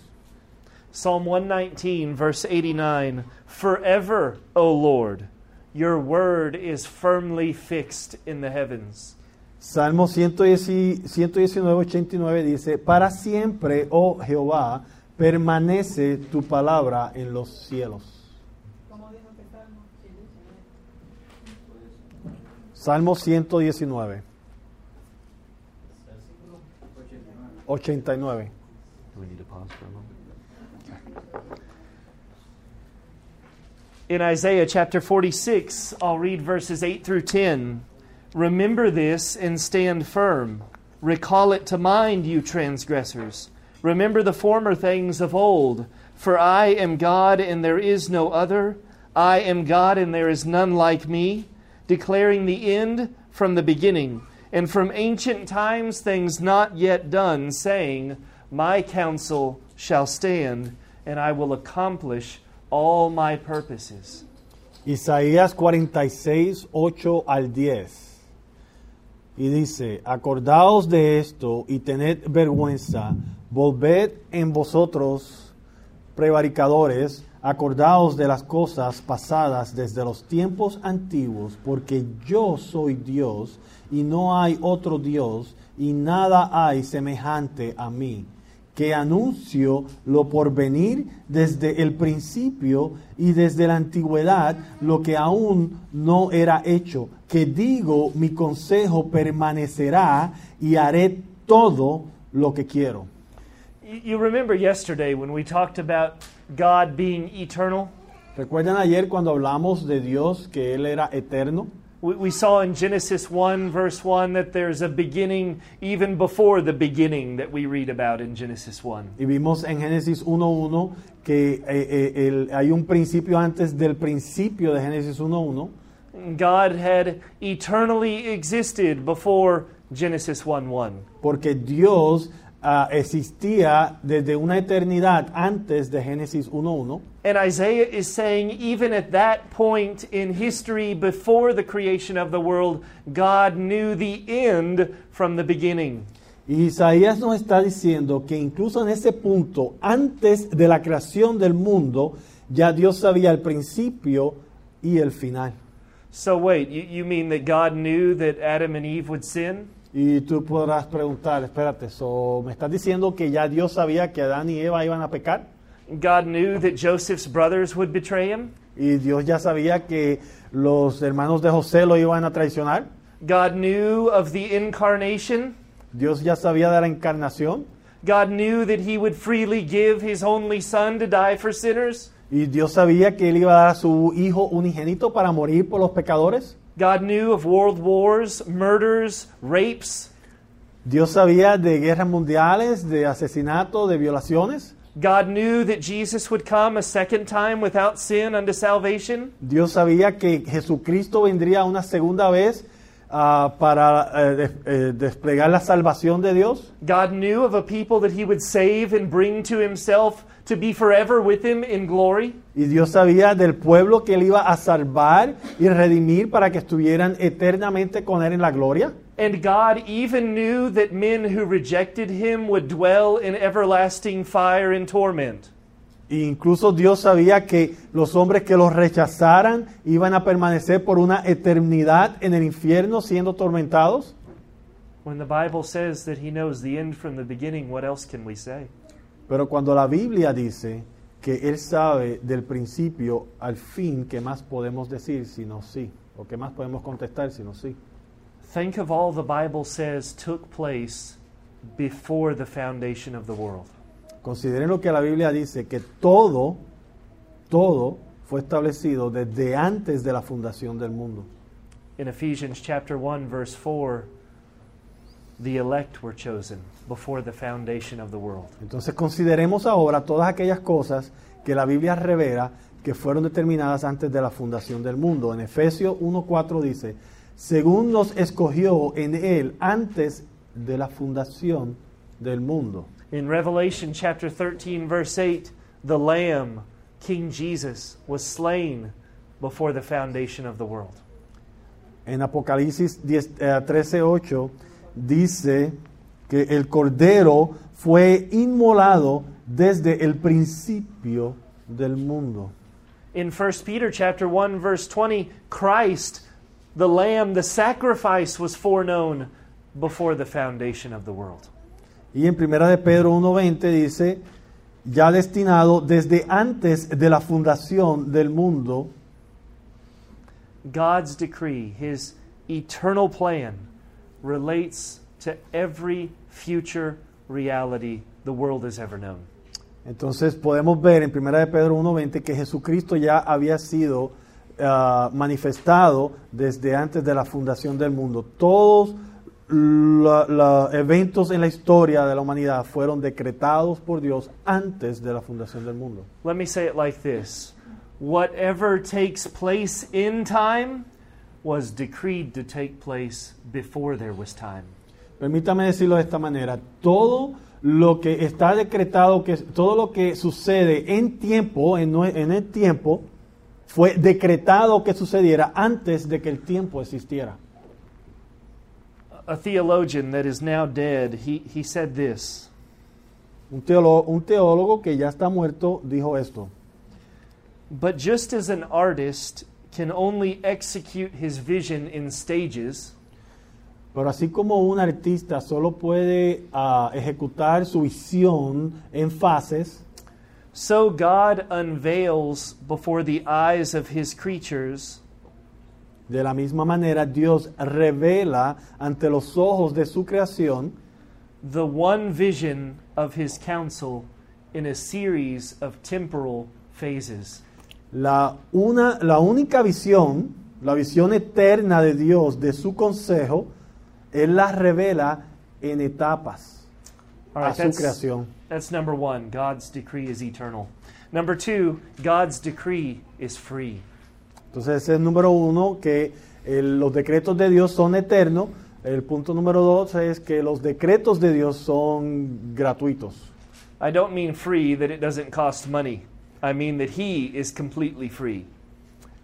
Psalm 119, verse 89 Forever, O Lord, Your word is firmly fixed in the heavens. Salmo 119, 89 dice, Para siempre, oh Jehová, permanece tu palabra en los cielos. Salmo 119. 89. 89. In Isaiah chapter 46, I'll read verses 8 through 10. Remember this and stand firm. Recall it to mind, you transgressors. Remember the former things of old. For I am God and there is no other. I am God and there is none like me, declaring the end from the beginning, and from ancient times things not yet done, saying, My counsel shall stand, and I will accomplish all my purposes. Isaías 46, 8 al 10. Y dice, acordaos de esto y tened vergüenza, volved en vosotros, prevaricadores, acordaos de las cosas pasadas desde los tiempos antiguos, porque yo soy Dios y no hay otro Dios y nada hay semejante a mí que anuncio lo por venir desde el principio y desde la antigüedad lo que aún no era hecho, que digo mi consejo permanecerá y haré todo lo que quiero. You you remember yesterday when we talked about God being eternal? ¿Recuerdan ayer cuando hablamos de Dios que Él era eterno? We, saw in Genesis 1, verse 1, that there's a beginning even before the beginning that we read about in Genesis 1. Y vimos en Génesis 1.1 que eh, eh, el- hay un principio antes del principio de Génesis 1.1. God had eternally existed before Genesis 1 1. Porque Dios ah, existía desde una eternidad antes de Génesis 1.1. And Isaiah is saying, even at that point in history before the creation of the world, God knew the end from the beginning. Y Isaías nos está diciendo que incluso en ese punto, antes de la creación del mundo, ya Dios sabía el principio y el final. So, wait, you, you mean that God knew that Adam and Eve would sin? Y tú podrás preguntar, espérate, so, ¿me estás diciendo que ya Dios sabía que Adán y Eva iban a pecar? God knew that Joseph's brothers would betray him? Y Dios ya sabía que los hermanos de José lo iban a traicionar. God knew of the incarnation? Dios ya sabía de la encarnación. God knew that he would freely give his only son to die for sinners? Y Dios sabía que Él iba a dar a su Hijo unigénito para morir por los pecadores. God knew of world wars, murders, rapes? Dios sabía de guerras mundiales, de asesinatos, de violaciones. God knew that Jesus would come a second time without sin unto salvation? Dios sabía que Jesucristo vendría una segunda vez ah, para eh, des- eh, desplegar la salvación de Dios. God knew of a people that he would save and bring to himself to be forever with him in glory? Y Dios sabía del pueblo que Él iba a salvar y redimir para que estuvieran eternamente con Él en la gloria. And God even knew that men who rejected him would dwell in everlasting fire and torment. E incluso Dios sabía que los hombres que los rechazaran iban a permanecer por una eternidad en el infierno siendo tormentados. When the Bible says that he knows the end from the beginning, what else can we say? Pero cuando la Biblia dice que Él sabe del principio al fin, ¿qué más podemos decir sino sí? ¿O qué más podemos contestar sino sí? Think of all the Bible says took place before the foundation of the world. Consideren lo que la Biblia dice, que todo, todo fue establecido desde antes de la fundación del mundo. In Ephesians chapter 1 verse 4, the elect were chosen before the foundation of the world. Entonces consideremos ahora todas aquellas cosas que la Biblia revela que fueron determinadas antes de la fundación del mundo. En Efesios 1.4 dice, según nos escogió en Él antes de la fundación del mundo. In Revelation chapter 13 verse 8, the lamb King Jesus was slain before the foundation of the world. En Apocalipsis 10, eh, 13.8 dice que el Cordero fue inmolado desde el principio del mundo. In 1 Peter chapter 1 verse 20, Christ, the lamb, the sacrifice was foreknown before the foundation of the world. Y en Primera de Pedro 1.20 dice ya destinado desde antes de la fundación del mundo, God's decree, his eternal plan, relates to every future reality the world has ever known. Entonces podemos ver en 1 de Pedro 1.20 que Jesucristo ya había sido ah, manifestado desde antes de la fundación del mundo. Todos los eventos en la historia de la humanidad fueron decretados por Dios antes de la fundación del mundo. Let me say it like this Whatever takes place in time was decreed to take place before there was time. Permítame decirlo de esta manera, todo lo que está decretado, que todo lo que sucede en tiempo, en, en el tiempo, fue decretado que sucediera antes de que el tiempo existiera. A theologian that is now dead, he, he said this Un teólogo, un teólogo que ya está muerto dijo esto. But just as an artist can only execute his vision in stages, Pero así como un artista solo puede ah, ejecutar su visión en fases, so God unveils before the eyes of his creatures de la misma manera Dios revela ante los ojos de su creación the one vision of his counsel in a series of temporal phases. La, una, la única visión, la visión eterna de Dios, de su consejo, Él la revela en etapas All a su that's, creación. that's number one. God's decree is eternal. Number two, God's decree is free. Entonces ese es el número uno, que el- los decretos de Dios son eternos. El punto número dos es que los decretos de Dios son gratuitos. I don't mean free that it doesn't cost money. I mean that He is completely free.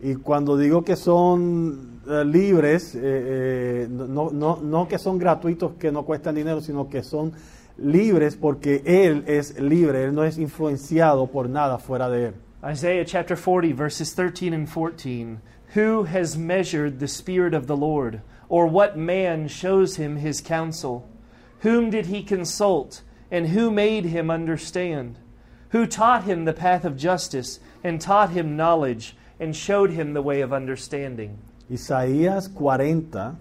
Y cuando digo que son eh, libres, eh, eh, no, no, no que son gratuitos, que no cuestan dinero, sino que son libres porque Él es libre, Él no es influenciado por nada fuera de Él. Isaiah chapter 40, verses 13 and 14. Who has measured the Spirit of the Lord? Or what man shows him his counsel? Whom did he consult? And who made him understand? Who taught him the path of justice, and taught him knowledge, and showed him the way of understanding? Isaías 40,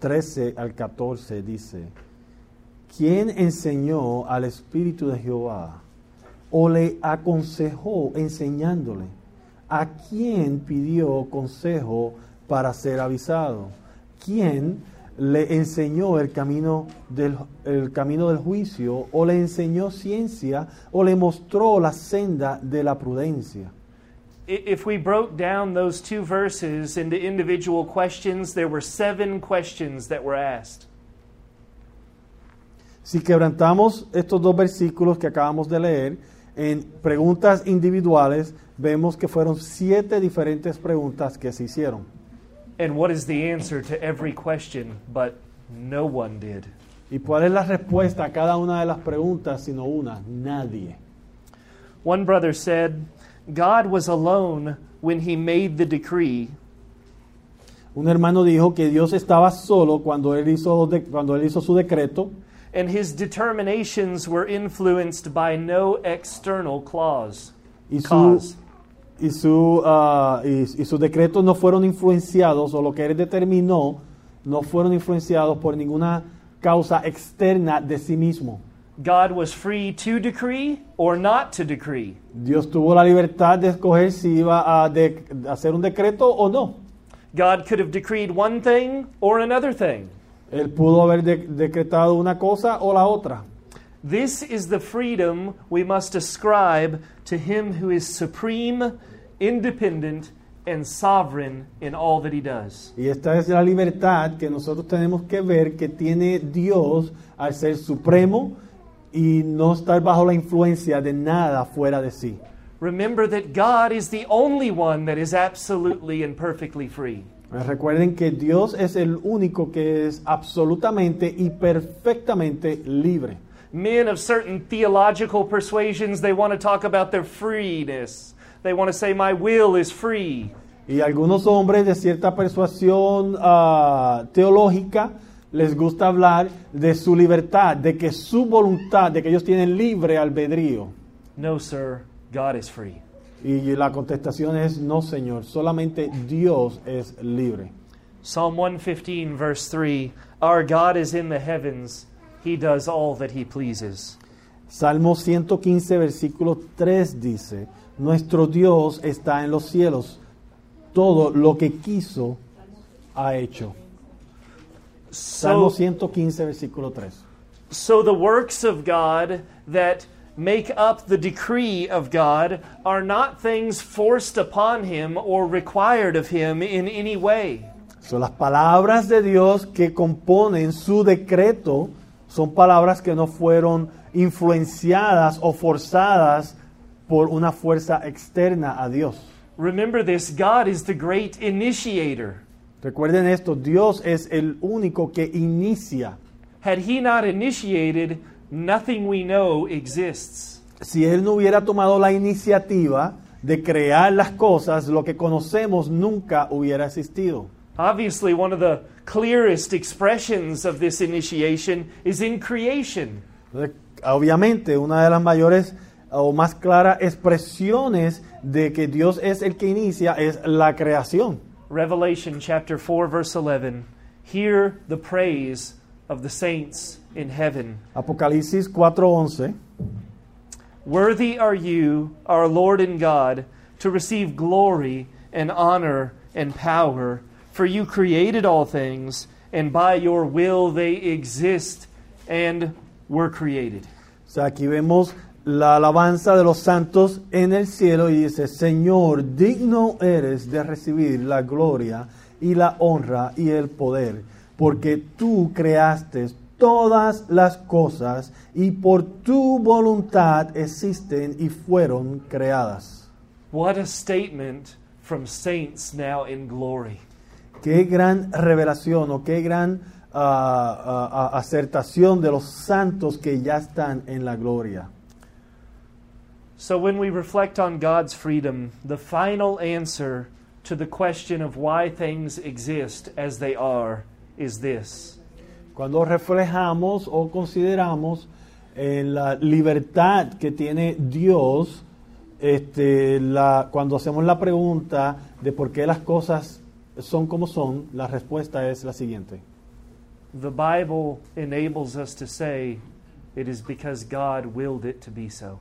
13 al 14 dice, ¿quién enseñó al Espíritu de Jehová o le aconsejó enseñándole? ¿A quién pidió consejo para ser avisado? ¿Quién le enseñó el camino del, el camino del juicio o le enseñó ciencia o le mostró la senda de la prudencia? If we broke down those two verses into individual questions, there were seven questions that were asked. Si quebrantamos estos dos versículos que acabamos de leer en preguntas individuales, vemos que fueron siete diferentes preguntas que se hicieron. And what is the answer to every question? But no one did. ¿Y cuál es la respuesta a cada una de las preguntas, sino una? Nadie. One brother said, God was alone when he made the decree, Un hermano dijo que Dios estaba solo cuando él hizo, cuando él hizo su decreto and his determinations were influenced by no external clause. y, su, Cause. Y, su, ah, y, y sus decretos no fueron influenciados, o lo que él determinó, no fueron influenciados por ninguna causa externa de sí mismo. God was free to decree or not to decree. Dios tuvo la libertad de escoger si iba a de- hacer un decreto o no. God could have decreed one thing or another thing. Él pudo haber de- decretado una cosa o la otra. This is the freedom we must ascribe to him who is supreme, independent, and sovereign in all that he does. Y esta es la libertad que nosotros tenemos que ver que tiene Dios al ser supremo y no estar bajo la influencia de nada fuera de sí. Remember that God is the only one that is absolutely and perfectly free. Recuerden que Dios es el único que es absolutamente y perfectamente libre. Men of certain theological persuasions, they want to talk about their freeness. They want to say, My will is free. Y algunos hombres de cierta persuasión ah, teológica les gusta hablar de su libertad, de que su voluntad, de que ellos tienen libre albedrío. No, sir, God is free. Y la contestación es no, Señor, solamente Dios es libre. Psalm 115, verse 3 Our God is in the heavens, He does all that He pleases. Salmo 115, versículo 3 dice, Nuestro Dios está en los cielos, todo lo que quiso ha hecho. Salmo So, 115, versículo 3. so the works of God that make up the decree of God are not things forced upon Him or required of Him in any way. So, las palabras de Dios que componen su decreto son palabras que no fueron influenciadas o forzadas por una fuerza externa a Dios. Remember this God is the great initiator. Recuerden esto, Dios es el único que inicia. Had He not initiated, nothing we know exists. Si Él no hubiera tomado la iniciativa de crear las cosas, lo que conocemos nunca hubiera existido. Obviously, one of the clearest expressions of this initiation is in creation. Obviamente, una de las mayores o más claras expresiones de que Dios es el que inicia es la creación. Revelation chapter 4, verse 11. Hear the praise of the saints in heaven. Apocalipsis 4:11. Worthy are you, our Lord and God, to receive glory and honor and power, for you created all things, and by your will they exist and were created. O sea, aquí vemos la alabanza de los santos en el cielo y dice, Señor, digno eres de recibir la gloria y la honra y el poder, porque tú creaste todas las cosas y por tu voluntad existen y fueron creadas. What a statement from saints now in glory. Qué gran revelación o qué gran ah, ah, acertación de los santos que ya están en la gloria. So, when we reflect on God's freedom, the final answer to the question of why things exist as they are is this Cuando reflejamos o consideramos en la libertad que tiene Dios, este, la, cuando hacemos la pregunta de por qué las cosas son como son, la respuesta es la siguiente. The Bible enables us to say it is because God willed it to be so.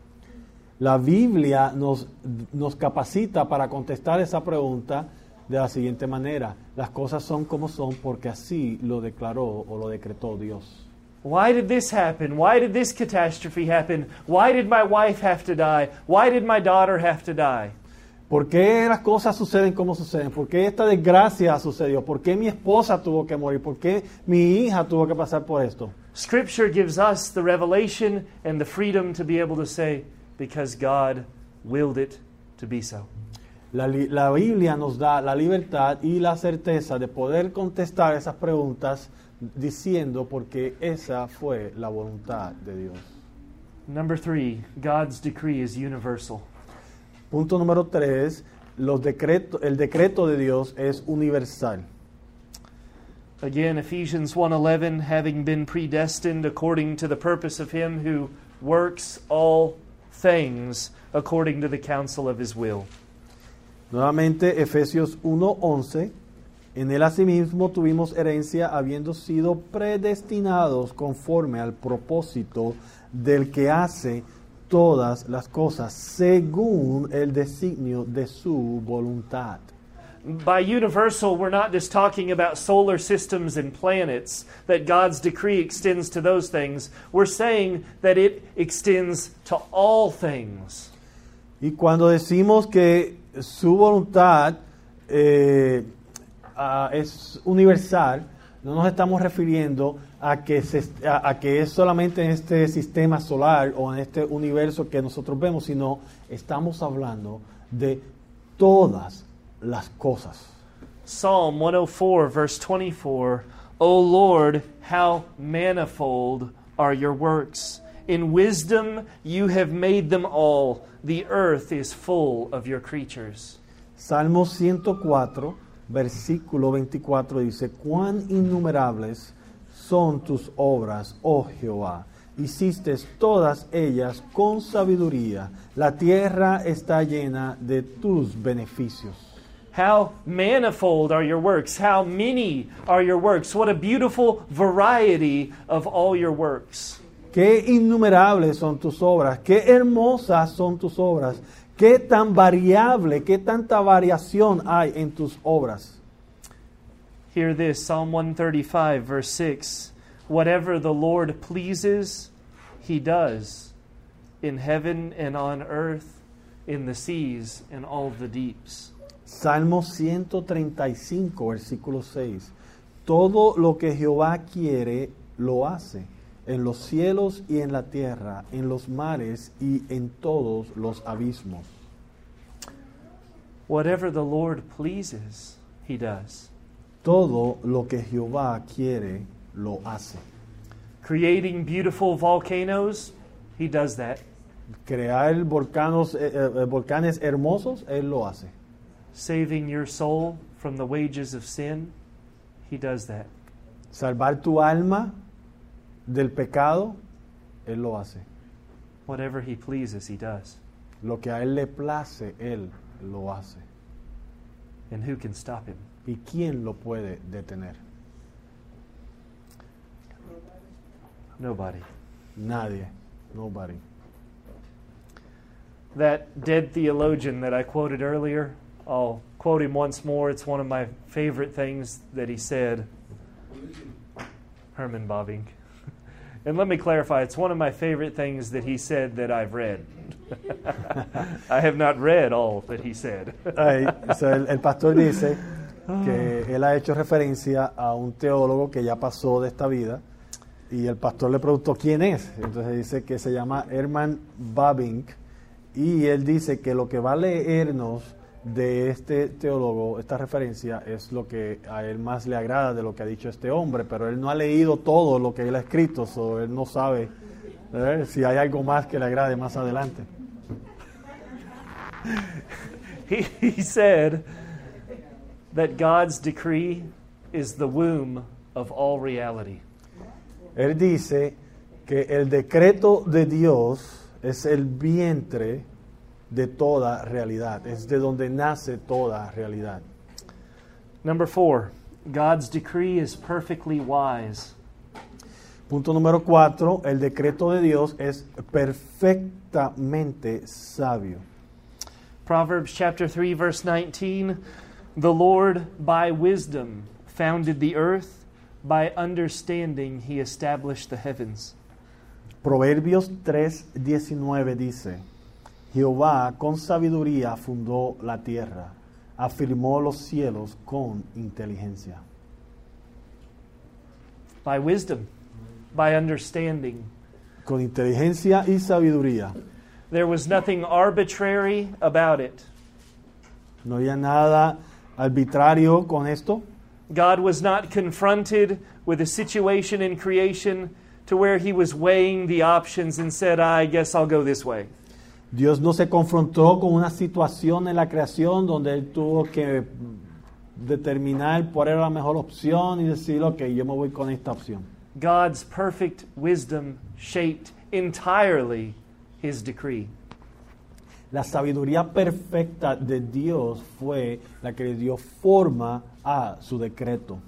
La Biblia nos, nos capacita para contestar esa pregunta de la siguiente manera. Las cosas son como son porque así lo declaró o lo decretó Dios. Why did this happen? Why did this catastrophe happen? Why did my wife have to die? Why did my daughter have to die? ¿Por qué las cosas suceden como suceden? ¿Por qué esta desgracia sucedió? ¿Por qué mi esposa tuvo que morir? ¿Por qué mi hija tuvo que pasar por esto? Scripture gives us the revelation and the freedom to be able to say, because God willed it to be so. La, la Biblia nos da la libertad y la certeza de poder contestar esas preguntas diciendo porque esa fue la voluntad de Dios. Number three, God's decree is universal. Punto número tres, los decretos, el decreto de Dios es universal. Again, Ephesians 1:11, having been predestined according to the purpose of him who works all things according to the counsel of his will. Nuevamente, Efesios 1:11, en él asimismo tuvimos herencia habiendo sido predestinados conforme al propósito del que hace todas las cosas según el designio de su voluntad. By universal, we're not just talking about solar systems and planets, that God's decree extends to those things. We're saying that it extends to all things. Y cuando decimos que su voluntad eh, ah, es universal, no nos estamos refiriendo a que, se, a, a que es solamente en este sistema solar o en este universo que nosotros vemos, sino estamos hablando de todas las cosas. Psalm 104, verse 24 O Lord, how manifold are your works! In wisdom you have made them all. The earth is full of your creatures. Salmo 104, versículo 24 dice, cuán innumerables son tus obras, oh Jehová. hiciste todas ellas con sabiduría. La tierra está llena de tus beneficios. How manifold are your works? How many are your works? What a beautiful variety of all your works. Qué innumerables son tus obras, qué hermosas son tus obras, qué tan variable, qué tanta variación hay en tus obras. Hear this Psalm 135, verse 6. Whatever the Lord pleases, he does, in heaven and on earth, in the seas and all the deeps. Salmo 135, versículo 6. Todo lo que Jehová quiere, lo hace, en los cielos y en la tierra, en los mares y en todos los abismos. Whatever the Lord pleases, he does. Todo lo que Jehová quiere, lo hace. Creating beautiful volcanoes, he does that. Crear volcanos, eh, eh, volcanes hermosos, Él lo hace. Saving your soul from the wages of sin, he does that. Salvar tu alma del pecado, Él lo hace. Whatever he pleases, he does. Lo que a Él le place, Él lo hace. And who can stop him? ¿Y quién lo puede detener? Nobody. Nadie. Nobody. That dead theologian that I quoted earlier, I'll quote him once more. It's one of my favorite things that he said. Herman Bobbing. And let me clarify, it's one of my favorite things that he said that I've read. [laughs] I have not read all that he said. Ay, o el, el pastor dice que él ha hecho referencia a un teólogo que ya pasó de esta vida y el pastor le preguntó quién es. Entonces dice que se llama Herman Babink y él dice que lo que va a leernos de este teólogo, esta referencia, es lo que a él más le agrada de lo que ha dicho este hombre, pero él no ha leído todo lo que él ha escrito, so él no sabe ¿eh? si hay algo más que le agrade más adelante. he, he said that God's decree is the womb of all reality. Él dice que el decreto de Dios es el vientre de toda realidad, es de donde nace toda realidad. Number four, God's decree is perfectly wise. Punto número cuatro, el decreto de Dios es perfectamente sabio. Proverbs chapter 3, verse 19 The Lord by wisdom founded the earth, by understanding he established the heavens. Proverbios 3:19 dice, Jehová con sabiduría fundó la tierra, afirmó los cielos con inteligencia. By wisdom, by understanding. Con inteligencia y sabiduría. There was nothing arbitrary about it. No había nada arbitrario con esto. God was not confronted with a situation in creation to where he was weighing the options and said, I guess I'll go this way. Dios no se confrontó con una situación en la creación donde él tuvo que determinar cuál era la mejor opción y decir, ok, yo me voy con esta opción. God's perfect wisdom shaped entirely his decree. La sabiduría perfecta de Dios fue la que le dio forma a su decreto.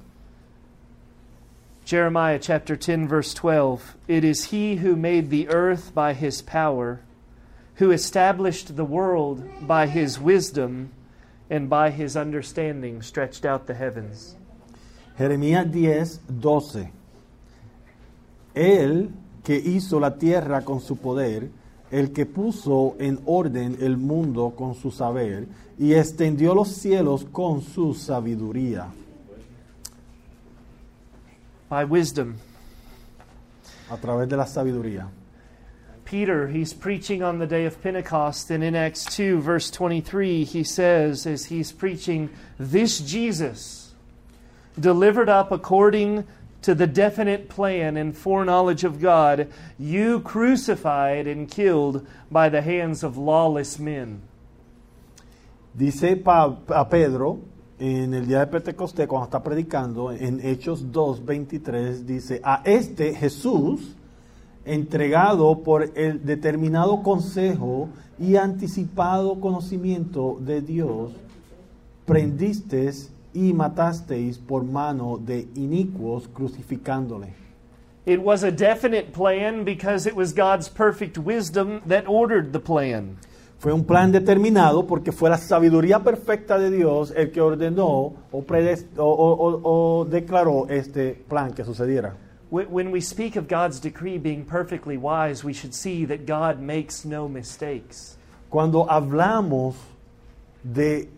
Jeremiah chapter 10, verse 12 It is he who made the earth by his power, who established the world by his wisdom, and by his understanding stretched out the heavens. Jeremías 10, 12. Él que hizo la tierra con su poder, el que puso en orden el mundo con su saber, y extendió los cielos con su sabiduría. By wisdom. A través de la sabiduría. Peter, he's preaching on the day of Pentecost, and in Acts 2, verse 23, he says, as he's preaching, This Jesus, delivered up according to the definite plan and foreknowledge of God, you crucified and killed by the hands of lawless men. Dice pa- a Pedro en el día de Pentecostés, cuando está predicando, en Hechos 2, 23, dice, a este Jesús, entregado por el determinado consejo y anticipado conocimiento de Dios, prendisteis y matasteis por mano de inicuos crucificándole. It was a definite plan because it was God's perfect wisdom that ordered the plan. Fue un plan determinado porque fue la sabiduría perfecta de Dios el que ordenó o, predes- o- o- o- declaró este plan que sucediera. Wh- When we speak of God's decree being perfectly wise, we should see that God makes no mistakes. Cuando hablamos de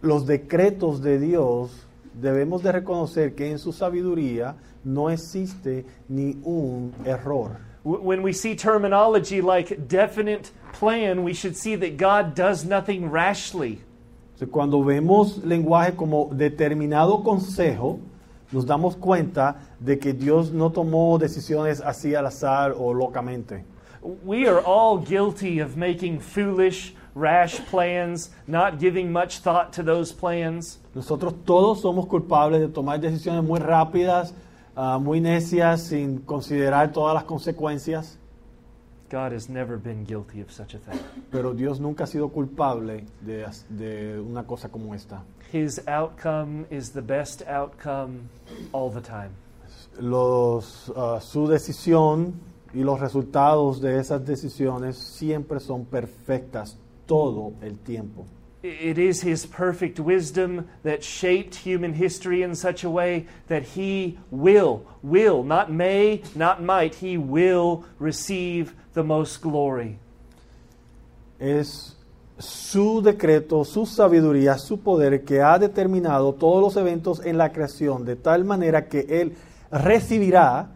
los decretos de Dios, debemos de reconocer que en su sabiduría no existe ni un error. Wh- When we see terminology like definite plan, we should see that God does nothing rashly. Cuando vemos lenguaje como determinado consejo, nos damos cuenta de que Dios no tomó decisiones así al azar o locamente. We are all guilty of making foolish, rash plans, not giving much thought to those plans. Nosotros todos somos culpables de tomar decisiones muy rápidas, ah, muy necias, sin considerar todas las consecuencias, God has never been guilty of such a thing. pero Dios nunca ha sido culpable de, de una cosa como esta. His outcome is the best outcome all the time. Los, ah, su decisión y los resultados de esas decisiones siempre son perfectas todo el tiempo. It is His perfect wisdom that shaped human history in such a way that He will, will, not may, not might, He will receive the most glory. Es su decreto, su sabiduría, su poder que ha determinado todos los eventos en la creación de tal manera que Él recibirá,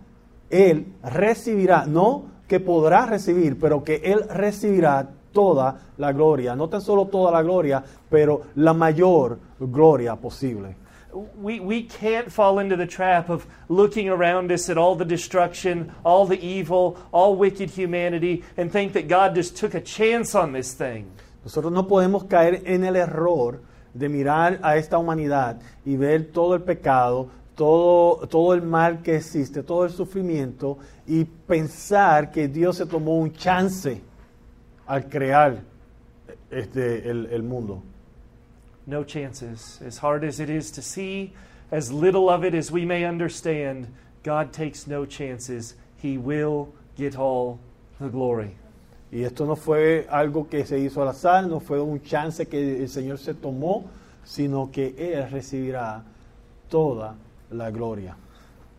Él recibirá, no que podrá recibir, pero que Él recibirá toda la gloria, no tan solo toda la gloria, pero la mayor gloria posible. We, we can't fall into the trap of looking around us at all the destruction, all the evil, all wicked humanity, and think that God just took a chance on this thing. Nosotros no podemos caer en el error de mirar a esta humanidad y ver todo el pecado, todo, todo el mal que existe, todo el sufrimiento y pensar que Dios se tomó un chance al crear este, el, el mundo. No chances. As hard as it is to see, as little of it as we may understand, God takes no chances. He will get all the glory. Y esto no fue algo que se hizo al azar, no fue un chance que el Señor se tomó, sino que Él recibirá toda la gloria.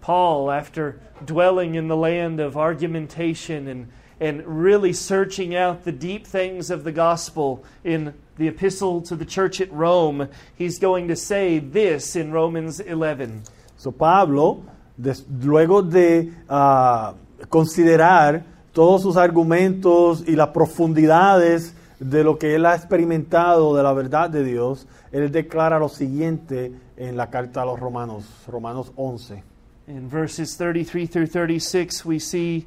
Paul, after dwelling in the land of argumentation and, and really searching out the deep things of the gospel in the epistle to the church at Rome, he's going to say this in Romans 11. So Pablo, des- luego de ah, considerar todos sus argumentos y las profundidades de lo que él ha experimentado de la verdad de Dios, él declara lo siguiente en la carta a los Romanos, Romanos 11. In verses 33 through 36, we see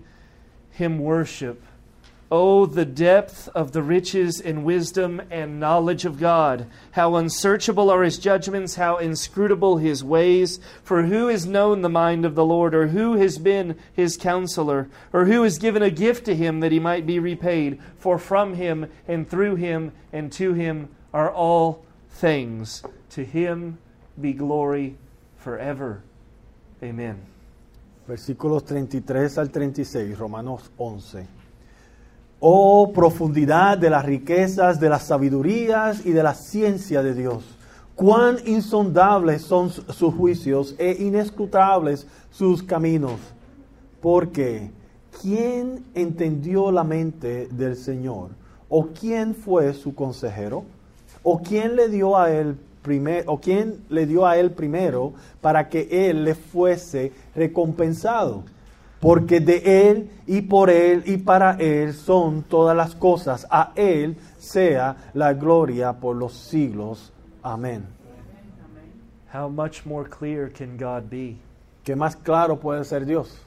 him worship. Oh, the depth of the riches and wisdom and knowledge of God! How unsearchable are his judgments, how inscrutable his ways! For who has known the mind of the Lord, or who has been his counselor, or who has given a gift to him that he might be repaid? For from him, and through him, and to him are all things. To him be glory forever. Amen. Versículos 33 al 36, Romanos 11. Oh profundidad de las riquezas, de las sabidurías y de la ciencia de Dios. Cuán insondables son su- sus juicios e inescrutables sus caminos. Porque, ¿quién entendió la mente del Señor? ¿O quién fue su consejero? ¿O quién le dio a él primero, o quién le dio a él primero para que él le fuese recompensado? Porque de él y por él y para él son todas las cosas. A él sea la gloria por los siglos. Amén. How much more clear can God be? ¿Qué más claro puede ser Dios?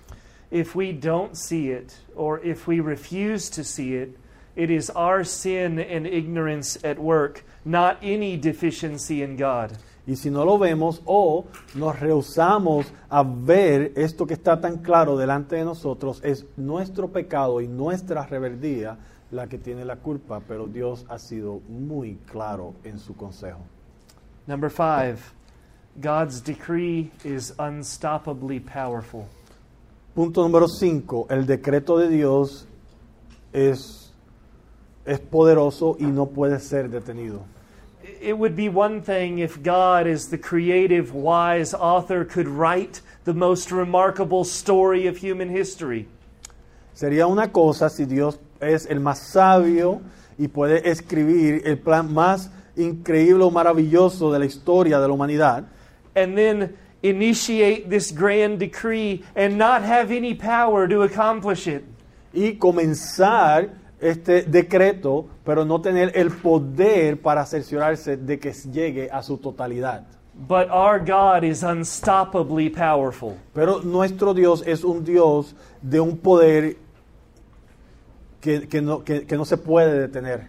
If we don't see it, or if we refuse to see it, it is our sin and ignorance at work, not any deficiency in God. Y si no lo vemos o nos rehusamos a ver esto que está tan claro delante de nosotros, es nuestro pecado y nuestra rebeldía la que tiene la culpa, pero Dios ha sido muy claro en su consejo. Number five, God's decree is unstoppably powerful. Punto número 5, el decreto de Dios es, es poderoso y no puede ser detenido. It would be one thing if God, as the creative, wise author, could write the most remarkable story of human history. Sería una cosa si Dios es el más sabio y puede escribir el plan más increíble o maravilloso de la historia de la humanidad and then initiate this grand decree and not have any power to accomplish it. y comenzar este decreto, pero no tener el poder para cerciorarse de que llegue a su totalidad. But our God is unstoppably powerful. Pero nuestro Dios es un Dios de un poder que, que no, que- que no se puede detener.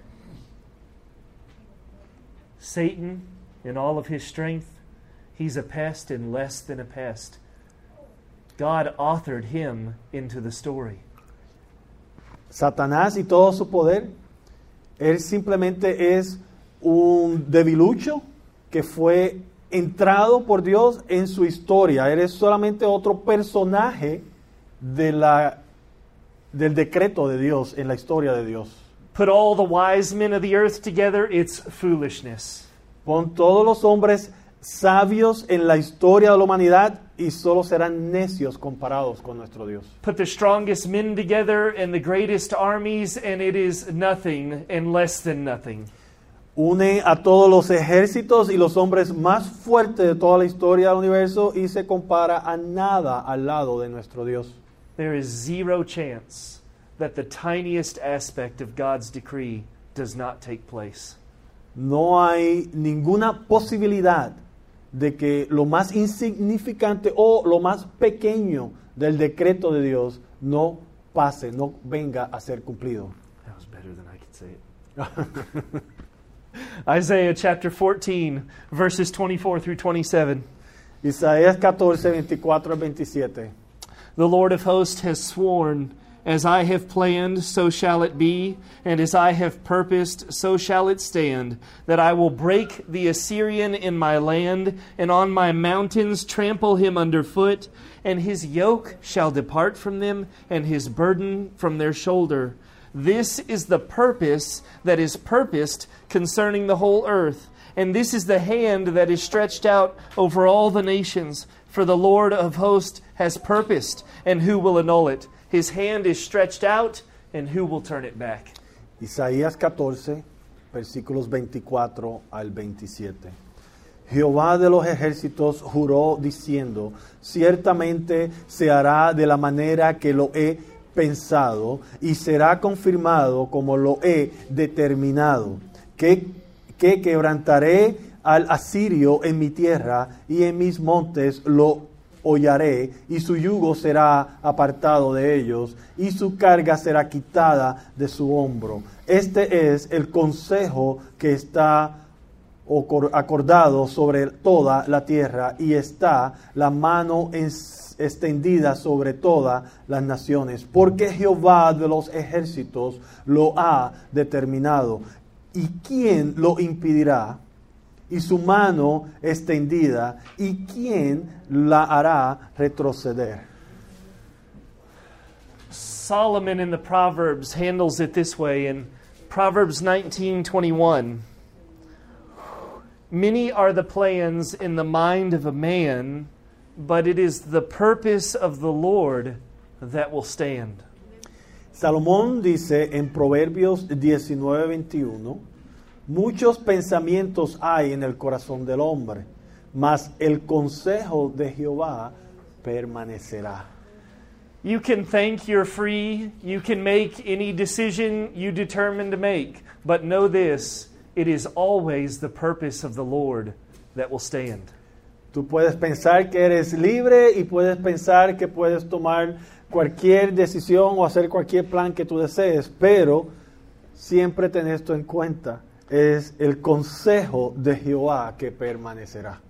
Satan, in all of his strength, he's a pest and less than a pest. God authored him into the story. Satanás y todo su poder, él simplemente es un debilucho que fue entrado por Dios en su historia. Él es solamente otro personaje de la, del decreto de Dios en la historia de Dios. Put all the wise men of the earth together, it's foolishness. Pon todos los hombres sabios en la historia de la humanidad y solo serán necios comparados con nuestro Dios. Put the strongest men together and the greatest armies, and it is nothing and less than nothing. Une a todos los ejércitos y los hombres más fuertes de toda la historia del universo y se compara a nada al lado de nuestro Dios. There is zero chance that the tiniest aspect of God's decree does not take place. No hay ninguna posibilidad de que lo más insignificante o lo más pequeño del decreto de Dios no pase, no venga a ser cumplido. That was better than I could say it. [laughs] Isaiah chapter 14, verses 24 through 27. Isaías 14, 24 al 27. The Lord of hosts has sworn, As I have planned, so shall it be, and as I have purposed, so shall it stand, that I will break the Assyrian in my land, and on my mountains trample him under foot, and his yoke shall depart from them, and his burden from their shoulder. This is the purpose that is purposed concerning the whole earth. And this is the hand that is stretched out over all the nations. For the Lord of hosts has purposed, and who will annul it? His hand is stretched out, and who will turn it back? Isaías 14, versículos 24 al 27. Jehová de los ejércitos juró diciendo, ciertamente se hará de la manera que lo he pensado y será confirmado como lo he determinado, que, que quebrantaré al asirio en mi tierra y en mis montes lo hollaré y su yugo será apartado de ellos y su carga será quitada de su hombro. Este es el consejo que está acordado sobre toda la tierra y está la mano extendida sobre todas las naciones, porque Jehová de los ejércitos lo ha determinado. ¿Y quién lo impedirá? Y su mano extendida, ¿y quién la hará retroceder? Solomon in the Proverbs handles it this way in Proverbs 19:21. Many are the plans in the mind of a man, but it is the purpose of the Lord that will stand. Salomón dice en Proverbios 19:21, muchos pensamientos hay en el corazón del hombre, mas el consejo de Jehová permanecerá. You can think you're free, you can make any decision you determine to make, but know this, it is always the purpose of the Lord that will stand. Tú puedes pensar que eres libre y puedes pensar que puedes tomar cualquier decisión o hacer cualquier plan que tú desees, pero siempre ten esto en cuenta, es el consejo de Jehová que permanecerá.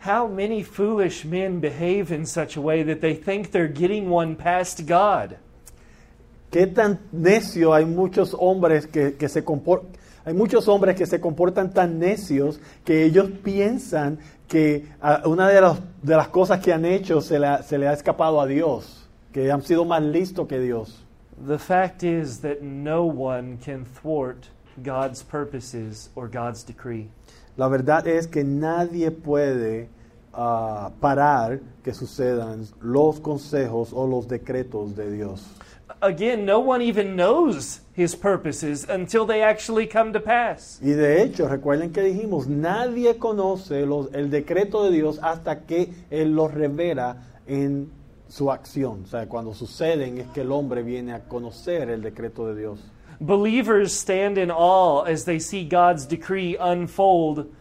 how many foolish men behave in such a way that they think they're getting one past God? ¿Qué tan necio hay muchos hombres que, que se comportan? Hay muchos hombres que se comportan tan necios que ellos piensan que una de, las- de las cosas que han hecho se le, ha- se le ha escapado a Dios, que han sido más listos que Dios. The fact is that no one can thwart God's purposes or God's decree. La verdad es que nadie puede ah, parar que sucedan los consejos o los decretos de Dios. Again, no one even knows his purposes until they actually come to pass. Y de hecho, recuerden que dijimos, nadie conoce los- el decreto de Dios hasta que Él los revela en su acción. O sea, cuando suceden es que el hombre viene a conocer el decreto de Dios. Believers stand in awe as they see God's decree unfold.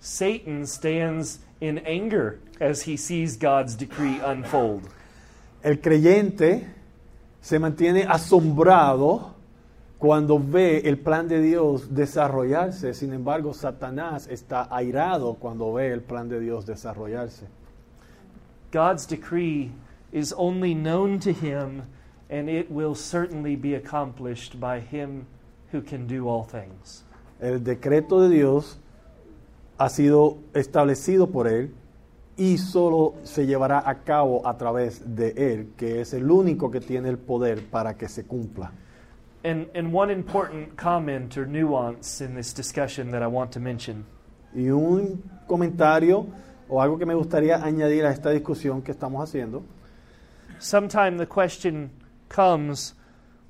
Satan stands in anger as he sees God's decree unfold. El creyente se mantiene asombrado cuando ve el plan de Dios desarrollarse. Sin embargo, Satanás está airado cuando ve el plan de Dios desarrollarse. God's decree is only known to him, and it will certainly be accomplished by him who can do all things. El decreto de Dios ha sido establecido por Él y solo se llevará a cabo a través de Él, que es el único que tiene el poder para que se cumpla. And, and one important comment or nuance in this discussion that I want to mention. Y un comentario o algo que me gustaría añadir a esta discusión que estamos haciendo Sometime the question comes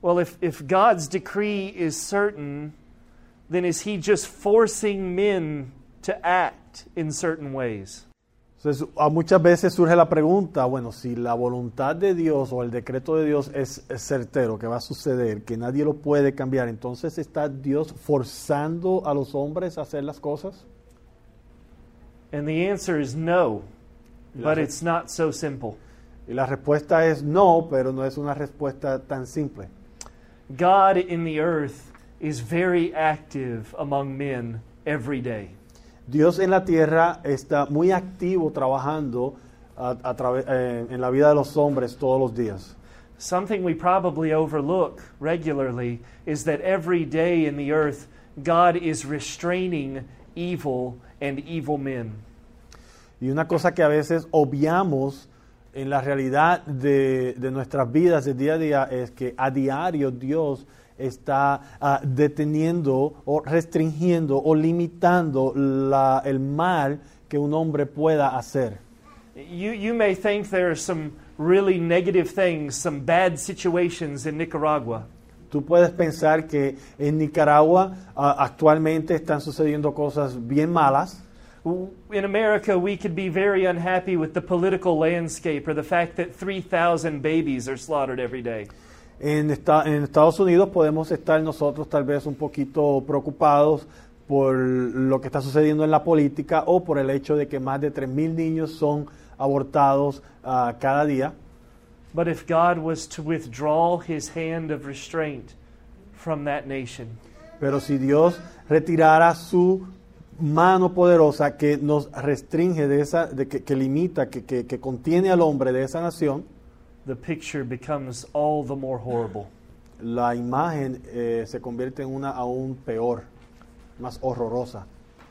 well, if, if God's decree is certain, then is he just forcing men to act in certain ways? Entonces, a muchas veces surge la pregunta, bueno, si la voluntad de Dios o el decreto de Dios es, es certero, que va a suceder, que nadie lo puede cambiar, entonces está Dios forzando a los hombres a hacer las cosas? And the answer is no, but it's not so simple. Y la respuesta es no, pero no es una respuesta tan simple. God in the earth is very active among men every day. Dios en la tierra está muy activo trabajando a, a eh, en la vida de los hombres todos los días. Something we probably overlook regularly is that every day in the earth, God is restraining evil and evil men. Y una cosa que a veces obviamos en la realidad de, de nuestras vidas de día a día es que a diario Dios está ah, deteniendo o restringiendo o limitando la- el mal que un hombre pueda hacer. You, you may think there are some really negative things, some bad situations in Nicaragua. Tú puedes pensar que en Nicaragua ah, actualmente están sucediendo cosas bien malas. In America, we could be very unhappy with the political landscape or the fact that 3,000 babies are slaughtered every day. En, esta- en Estados Unidos podemos estar nosotros tal vez un poquito preocupados por lo que está sucediendo en la política o por el hecho de que más de 3.000 niños son abortados ah, cada día. But if God was to withdraw his hand of restraint from that nation, Pero si Dios retirara su mano poderosa que nos restringe de esa, de que, que limita, que, que- que contiene al hombre de esa nación, the picture becomes all the more horrible. la imagen eh, se convierte en una aún peor, más horrorosa.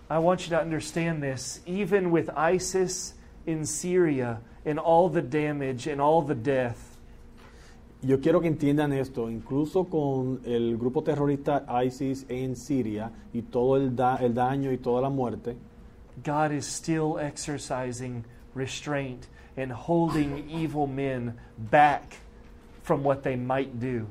I want you to understand this. Even with ISIS in Syria and all the damage and all the death, Yo quiero que entiendan esto, incluso con el grupo terrorista ISIS en Siria y todo el, da- el daño y toda la muerte, God is still exercising restraint and holding evil men back from what they might do.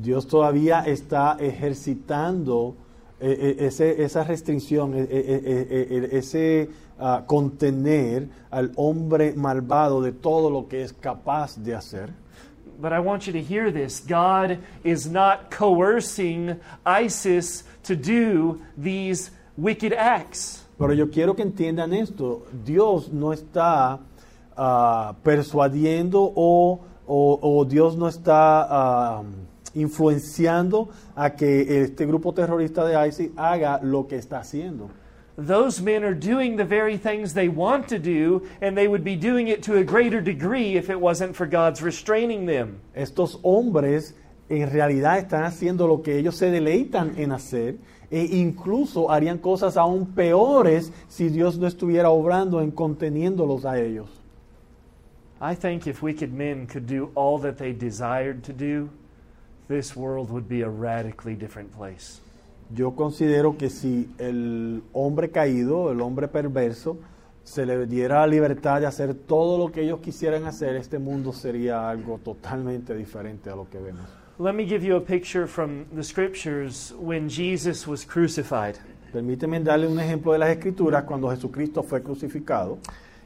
Dios todavía está ejercitando eh, eh, ese- esa restricción, eh, ese ah, contener al hombre malvado de todo lo que es capaz de hacer. But I want you to hear this God is not coercing ISIS to do these wicked acts. Pero yo quiero que entiendan esto. Dios no está ah, persuadiendo o, o- o Dios no está ah, influenciando a que este grupo terrorista de ISIS haga lo que está haciendo. Those men are doing the very things they want to do, and they would be doing it to a greater degree if it wasn't for God's restraining them. Estos hombres en realidad están haciendo lo que ellos se deleitan en hacer e incluso harían cosas aún peores si Dios no estuviera obrando en conteniéndolos a ellos. I think if wicked men could do all that they desired to do, this world would be a radically different place. Yo considero que si el hombre caído, el hombre perverso, se le diera la libertad de hacer todo lo que ellos quisieran hacer, este mundo sería algo totalmente diferente a lo que vemos. Let me give you a picture from the scriptures when Jesus was crucified. Permíteme darle un ejemplo de las escrituras cuando Jesucristo fue crucificado.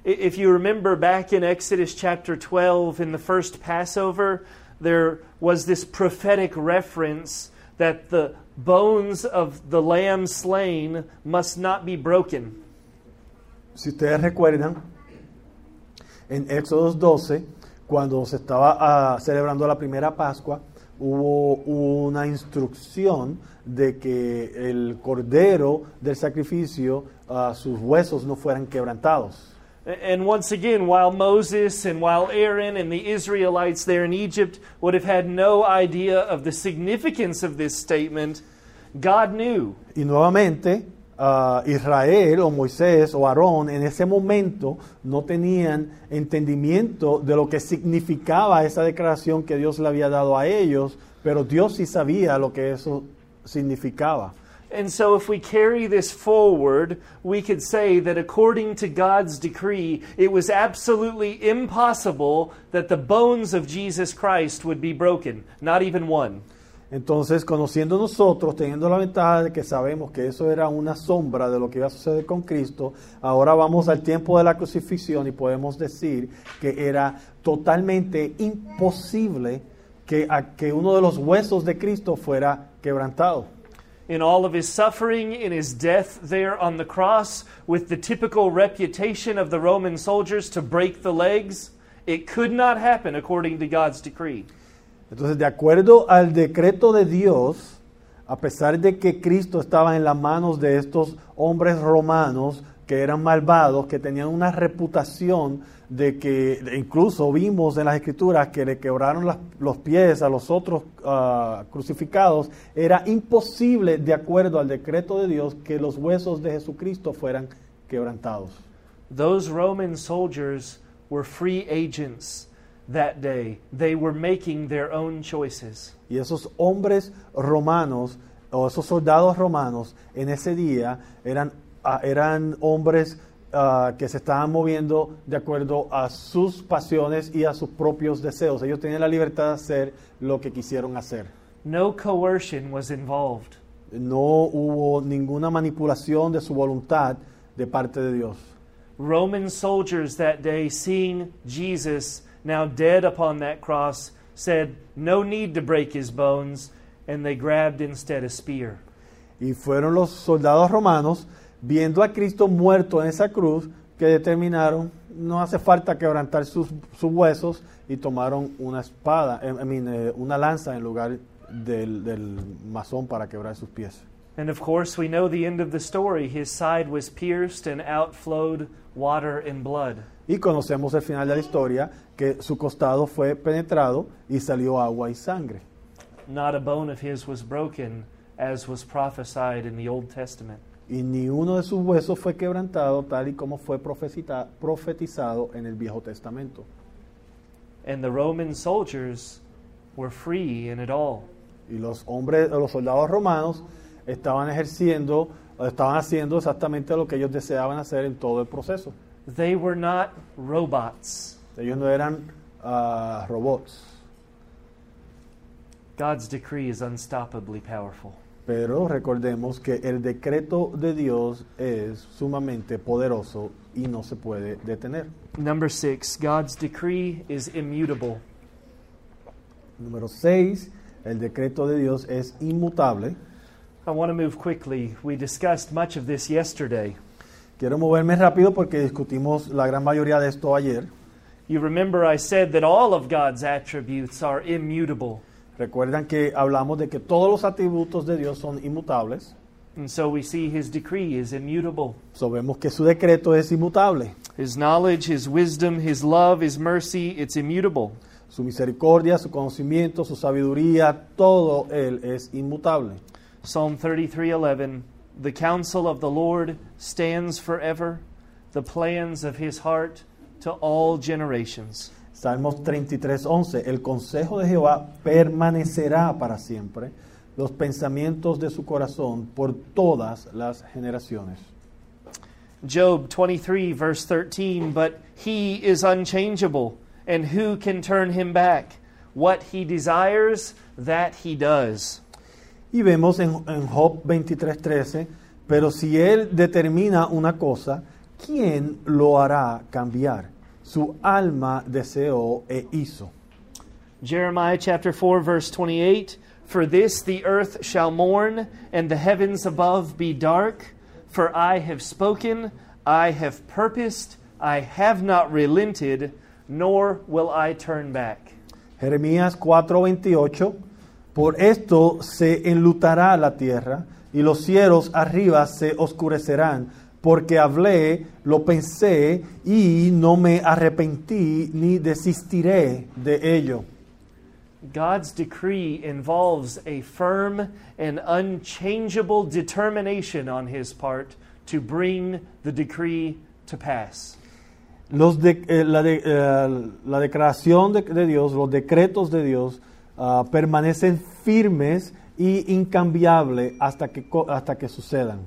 If you remember back in Exodus chapter 12, in the first Passover, there was this prophetic reference that the bones of the lamb slain must not be broken. Si ustedes recuerdan, en Éxodo 12, cuando se estaba ah, celebrando la primera Pascua, hubo una instrucción de que el cordero del sacrificio, ah, sus huesos no fueran quebrantados. And once again, while Moses and while Aaron and the Israelites there in Egypt would have had no idea of the significance of this statement, God knew. Y nuevamente, ah, Israel o Moisés o Aarón en ese momento no tenían entendimiento de lo que significaba esa declaración que Dios le había dado a ellos, pero Dios sí sabía lo que eso significaba. And so, if we carry this forward, we could say that according to God's decree, it was absolutely impossible that the bones of Jesus Christ would be broken, not even one. Entonces, conociendo nosotros, teniendo la ventaja de que sabemos que eso era una sombra de lo que iba a suceder con Cristo, ahora vamos al tiempo de la crucifixión y podemos decir que era totalmente imposible que, a- que uno de los huesos de Cristo fuera quebrantado. In all of his suffering, in his death there on the cross, with the typical reputation of the Roman soldiers to break the legs, it could not happen according to God's decree. Entonces, de acuerdo al decreto de Dios, a pesar de que Cristo estaba en las manos de estos hombres romanos que eran malvados, que tenían una reputación de que incluso vimos en las escrituras que le quebraron las- los pies a los otros ah, crucificados, era imposible, de acuerdo al decreto de Dios, que los huesos de Jesucristo fueran quebrantados. Those Roman soldiers were free agents that day. They were making their own choices. Y esos hombres romanos o esos soldados romanos en ese día eran, ah, eran hombres ah, que se estaban moviendo de acuerdo a sus pasiones y a sus propios deseos. Ellos tenían la libertad de hacer lo que quisieron hacer. No coercion was involved. No hubo ninguna manipulación de su voluntad de parte de Dios. Roman soldiers that day, seeing Jesus now dead upon that cross, said, No need to break his bones, and they grabbed instead a spear. Y fueron los soldados romanos, viendo a Cristo muerto en esa cruz, que determinaron, no hace falta quebrantar sus, sus huesos, y tomaron una espada, eh, I mean, eh, una lanza en lugar del, del masón para quebrar sus pies. And of course, we know the end of the story. His side was pierced and out flowed water and blood. Y conocemos el final de la historia, que su costado fue penetrado y salió agua y sangre. Not a bone of his was broken, as was prophesied in the Old Testament. Y ni uno de sus huesos fue quebrantado, tal y como fue profetizado en el Viejo Testamento. And the Roman soldiers were free in it all. Y los hombres, los soldados romanos estaban ejerciendo, estaban haciendo exactamente lo que ellos deseaban hacer en todo el proceso. They were not robots. Ellos no eran ah, robots, God's decree is unstoppably powerful. Pero recordemos que el decreto de Dios es sumamente poderoso y no se puede detener. Number six, God's decree is immutable. Número 6, el decreto de Dios es inmutable. I want to move quickly. We discussed much of this yesterday. Quiero moverme rápido porque discutimos la gran mayoría de esto ayer. You remember I said that all of God's attributes are immutable. Recuerdan que hablamos de que todos los atributos de Dios son inmutables. And so we see his decree is immutable. So vemos que su decreto es inmutable. His knowledge, his wisdom, his love, his mercy, it's immutable. Su misericordia, su conocimiento, su sabiduría, todo él es inmutable. Psalm 33:11 The counsel of the Lord stands forever, the plans of his heart to all generations. Salmos 33:11 El consejo de Jehová permanecerá para siempre, los pensamientos de su corazón por todas las generaciones. Job 23 verse 13 But he is unchangeable, and who can turn him back? What he desires, that he does. Y vemos en, en Job 23:13, pero si él determina una cosa, ¿quién lo hará cambiar? Su alma deseó e hizo. Jeremiah chapter 4 verse 28 For this the earth shall mourn and the heavens above be dark for I have spoken I have purposed I have not relented nor will I turn back. Jeremías 4:28, por esto se enlutará la tierra y los cielos arriba se oscurecerán, porque hablé, lo pensé y no me arrepentí ni desistiré de ello. God's decree involves a firm and unchangeable determination on his part to bring the decree to pass. Los de- eh, la, de- eh, la declaración de, de Dios, los decretos de Dios ah, permanecen firmes y incambiables hasta que, hasta que sucedan.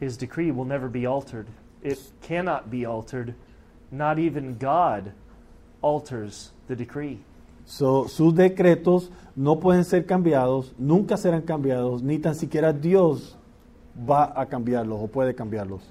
His decree will never be altered. It cannot be altered. Not even God alters the decree. So, sus decretos no pueden ser cambiados, nunca serán cambiados, ni tan siquiera Dios va a cambiarlos o puede cambiarlos.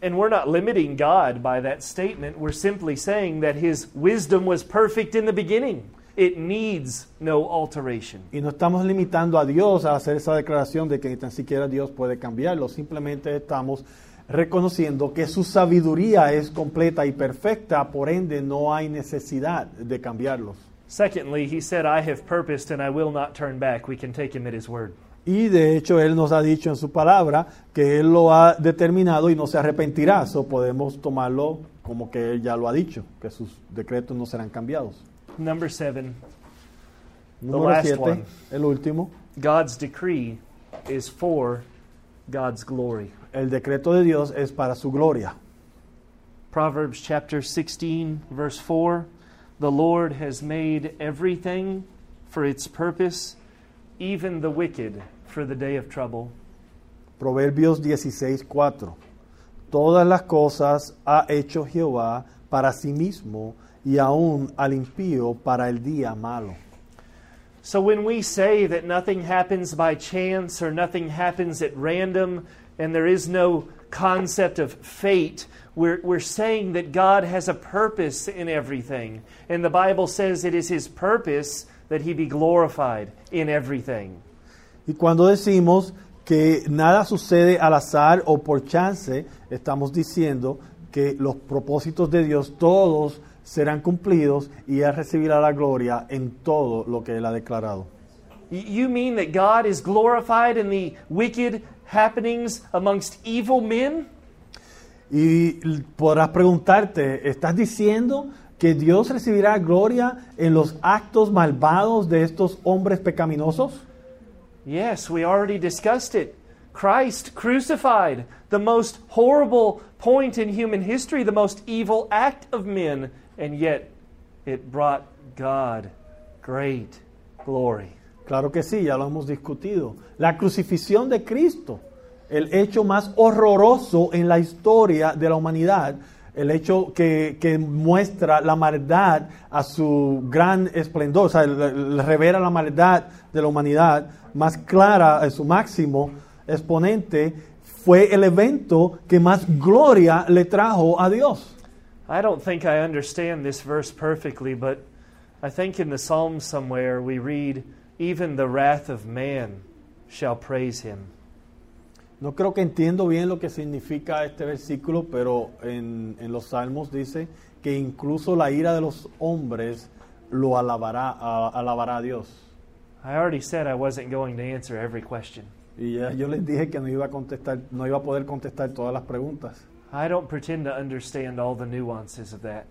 And we're not limiting God by that statement. We're simply saying that his wisdom was perfect in the beginning. It needs no alteration. Y no estamos limitando a Dios a hacer esa declaración de que ni tan siquiera Dios puede cambiarlo, simplemente estamos reconociendo que su sabiduría es completa y perfecta, por ende no hay necesidad de cambiarlos. Secondly, he said, I have purposed and I will not turn back. We can take him at his word. Y de hecho Él nos ha dicho en su palabra que Él lo ha determinado y no se arrepentirá. So podemos tomarlo como que Él ya lo ha dicho, que sus decretos no serán cambiados. Number seven, Número last 7, one. el último. God's decree is for God's glory. El decreto de Dios es para su gloria. Proverbs chapter 16, verse 4 The Lord has made everything for its purpose, even the wicked for the day of trouble. Proverbios 16, 4. Todas las cosas ha hecho Jehová para sí mismo y aún al impío para el día malo. So when we say that nothing happens by chance or nothing happens at random and there is no concept of fate, we're, we're saying that God has a purpose in everything. And the Bible says it is His purpose that He be glorified in everything. Y cuando decimos que nada sucede al azar o por chance, estamos diciendo que los propósitos de Dios todos serán cumplidos y Él recibirá la gloria en todo lo que Él ha declarado. You mean that God is glorified in the wicked happenings amongst evil men? Y podrás preguntarte, ¿estás diciendo que Dios recibirá gloria en los actos malvados de estos hombres pecaminosos? Yes, we already discussed it. Christ crucified, the most horrible point in human history, the most evil act of men, and yet it brought God great glory. Claro que sí, ya lo hemos discutido. La crucifixión de Cristo, el hecho más horroroso en la historia de la humanidad, el hecho que, que muestra la maldad a su gran esplendor, o sea, revela la maldad de la humanidad más clara, en su máximo exponente, fue el evento que más gloria le trajo a Dios. I don't think I understand this verse perfectly, but I think in the Psalms somewhere we read, Even the wrath of man shall praise him. No creo que entiendo bien lo que significa este versículo, pero en, en los salmos dice que incluso la ira de los hombres lo alabará a, alabará a Dios. I already said I wasn't going to answer every question. Y ya yo les dije que no iba a contestar, no iba a poder contestar todas las preguntas. I don't pretend to understand all the nuances of that.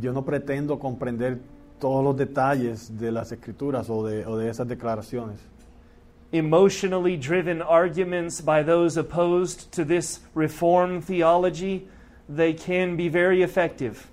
Yo no pretendo comprender todos los detalles de las escrituras o de, o de esas declaraciones. Emotionally driven arguments by those opposed to this reform theology, they can be very effective.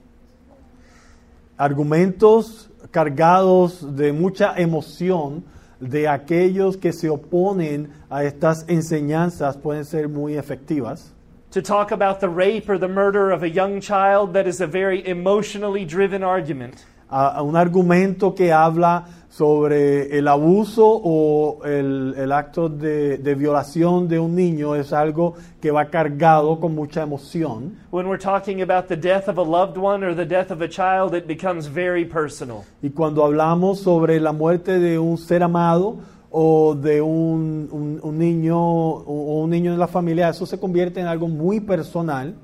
Argumentos cargados de mucha emoción de aquellos que se oponen a estas enseñanzas pueden ser muy efectivas. To talk about the rape or the murder of a young child, that is a very emotionally driven argument. a, a un argumento que habla sobre el abuso o el, el acto de, de violación de un niño es algo que va cargado con mucha emoción. When we're talking about the death of a loved one or the death of a child, it becomes very personal. Y cuando hablamos sobre la muerte de un ser amado o de un, un- un niño o un niño en la familia, eso se convierte en algo muy personal.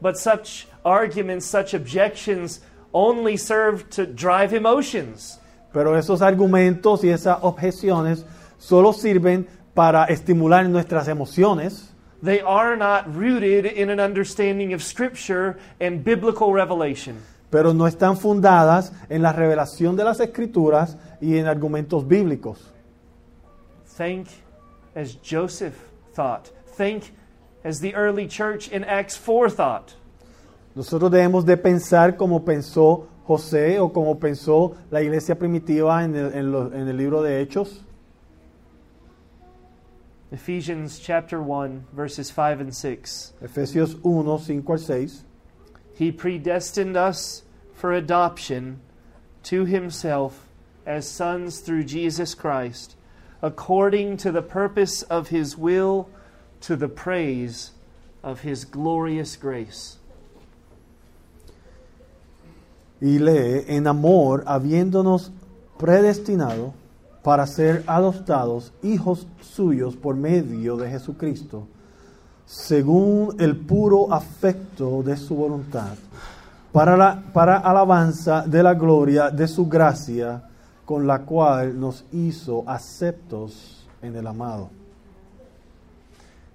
But such arguments, such objections, only serve to drive emotions. Pero esos argumentos y esas objeciones solo sirven para estimular nuestras emociones. They are not rooted in an understanding of Scripture and biblical revelation. pero no están fundadas en la revelación de las escrituras y en argumentos bíblicos. Think as Joseph thought. Think as the early church in Acts 4 thought. Nosotros debemos de pensar como pensó José o como pensó la iglesia primitiva en el, en lo- en el libro de Hechos. Ephesians chapter 1, verses 5 and 6. Efesios 1, 5 al 6. He predestined us for adoption to himself as sons through Jesus Christ, according to the purpose of his will, to the praise of his glorious grace. Y lee, en amor, habiéndonos predestinado para ser adoptados hijos suyos por medio de Jesucristo, según el puro afecto de su voluntad, para, la, para alabanza de la gloria de su gracia, con la cual nos hizo aceptos en el amado.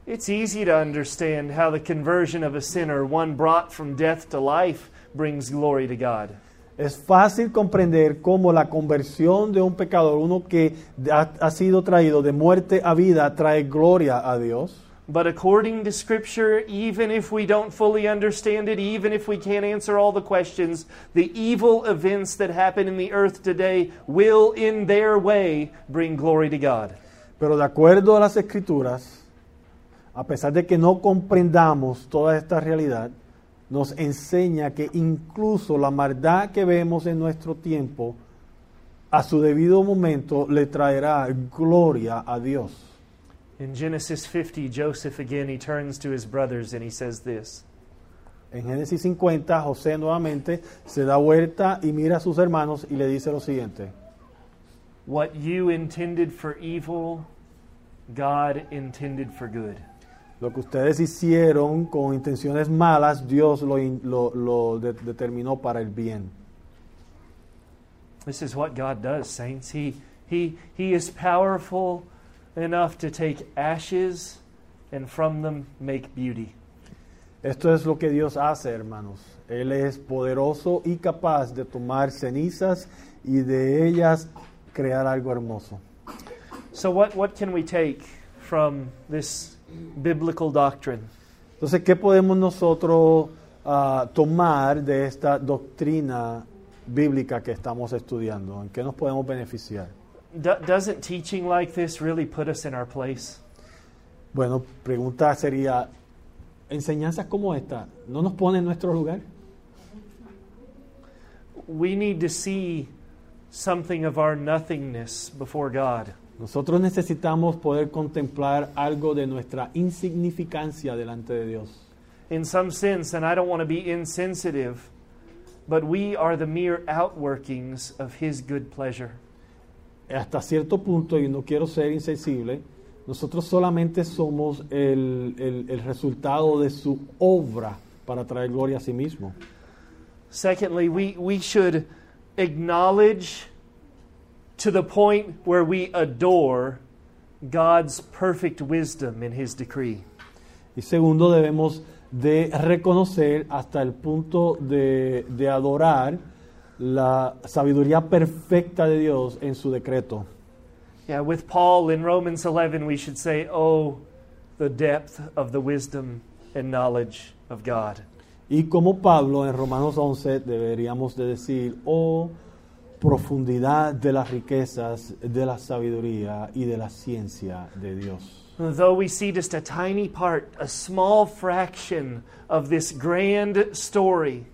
It's easy to understand how the conversion of a sinner, one brought from death to life, brings glory to God. Es fácil comprender cómo la conversión de un pecador, uno que ha, ha sido traído de muerte a vida, trae gloria a Dios. But according to Scripture, even if we don't fully understand it, even if we can't answer all the questions, the evil events that happen in the earth today will, in their way, bring glory to God. Pero de acuerdo a las escrituras, a pesar de que no comprendamos toda esta realidad, nos enseña que incluso la maldad que vemos en nuestro tiempo, a su debido momento le traerá gloria a Dios. In Genesis 50, Joseph again, he turns to his brothers and he says this En Génesis 50, José nuevamente se da vuelta y mira a sus hermanos y le dice lo siguiente. What you intended for evil, God intended for good. Lo que ustedes hicieron con intenciones malas, Dios lo, lo- lo de- determinó para el bien. This is what God does, saints. He, he, he is powerful enough to take ashes and from them make beauty. Esto es lo que Dios hace, hermanos. Él es poderoso y capaz de tomar cenizas y de ellas crear algo hermoso. So, what, what can we take from this biblical doctrine? Entonces, ¿qué podemos nosotros ah, tomar de esta doctrina bíblica que estamos estudiando? ¿En qué nos podemos beneficiar? Do, doesn't teaching like this really put us in our place? Bueno, pregunta sería, ¿enseñanzas como esta no nos ponen en nuestro lugar? We need to see something of our nothingness before God. Nosotros necesitamos poder contemplar algo de nuestra insignificancia delante de Dios. In some sense, and I don't want to be insensitive, but we are the mere outworkings of His good pleasure. Hasta cierto punto, y no quiero ser insensible, nosotros solamente somos el, el- el resultado de su obra para traer gloria a sí mismo. Secondly, we, we should acknowledge to the point where we adore God's perfect wisdom in his decree. Y segundo, debemos de reconocer hasta el punto de, de adorar la sabiduría perfecta de Dios en su decreto. Yeah, with Paul in Romans 11, we should say, Oh, the depth of the wisdom and knowledge of God. Y como Pablo en Romanos 11 deberíamos de decir, oh profundidad de las riquezas, de la sabiduría y de la ciencia de Dios. Though we see just a tiny part, a small fraction of this grand story,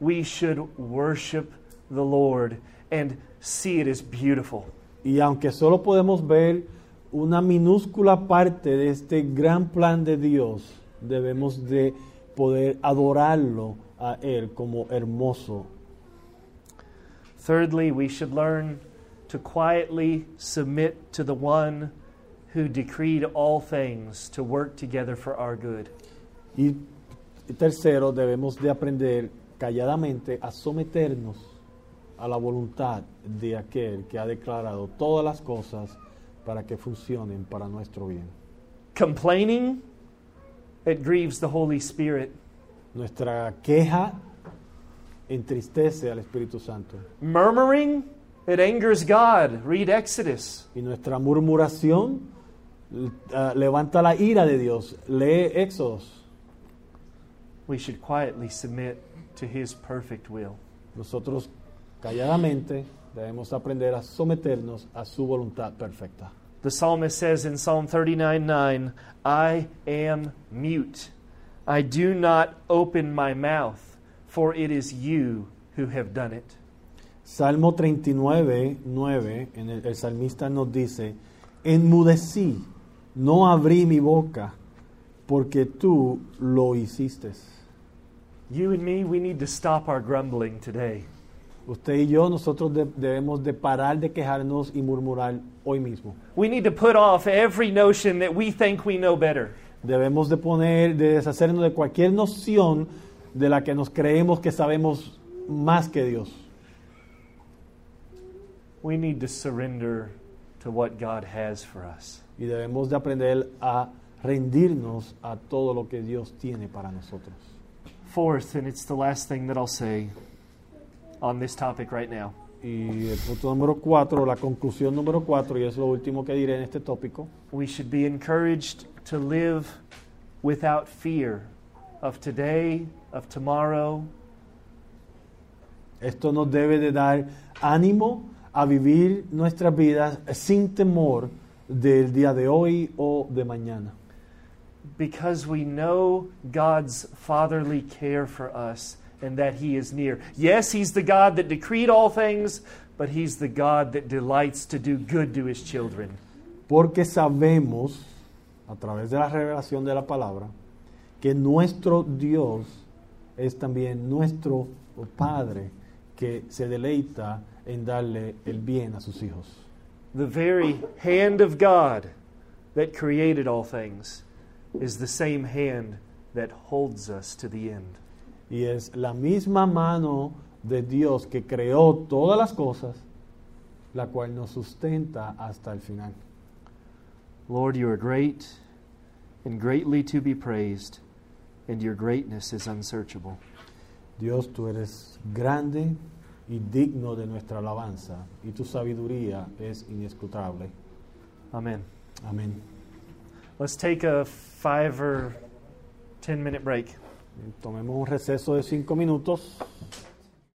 we should worship the Lord and see it as beautiful. Y aunque solo podemos ver una minúscula parte de este gran plan de Dios, debemos de poder adorarlo a Él como hermoso. Thirdly, we should learn to quietly submit to the one who decreed all things to work together for our good. Y tercero, debemos de aprender calladamente a someternos a la voluntad de aquel que ha declarado todas las cosas para que funcionen para nuestro bien. Complaining, it grieves the Holy Spirit. Nuestra queja entristece al Espíritu Santo Murmuring, it angers God. Read Exodus. y nuestra murmuración eh, levanta la ira de Dios. Lee Éxodos. We should quietly submit to His perfect will. Nosotros calladamente debemos aprender a someternos a su voluntad perfecta. The psalmist says in Psalm 39 9, I am mute. I do not open my mouth, for it is you who have done it. Salmo 39, 9, en el, el salmista nos dice, enmudecí, no abrí mi boca, porque tú lo hiciste. You and me, we need to stop our grumbling today. Usted y yo, nosotros de- debemos de parar de quejarnos y murmurar hoy mismo. We need to put off every notion that we think we know better. Debemos de poner, de deshacernos de cualquier noción de la que nos creemos que sabemos más que Dios. We need to surrender to what God has for us. Y debemos de aprender a rendirnos a todo lo que Dios tiene para nosotros. Fourth, and it's the last thing that I'll say on this topic right now. Y el punto número cuatro, la conclusión número cuatro, y es lo último que diré en este tópico, We should be encouraged to live without fear of today, of tomorrow, esto nos debe de dar ánimo a vivir nuestras vidas sin temor del día de hoy o de mañana. because we know God's fatherly care for us and that He is near. Yes, He's the God that decreed all things, but He's the God that delights to do good to His children. Porque sabemos, a través de la revelación de la palabra, que nuestro Dios es también nuestro Padre que se deleita en darle el bien a sus hijos. The very hand of God that created all things is the same hand that holds us to the end. Y es la misma mano de Dios que creó todas las cosas, la cual nos sustenta hasta el final. Lord, you are great and greatly to be praised, and your greatness is unsearchable. Dios, tú eres grande y digno de nuestra alabanza, y tu sabiduría es inescrutable. Amen. Amén. Let's take a five or ten minute break. Tomemos un receso de cinco minutos.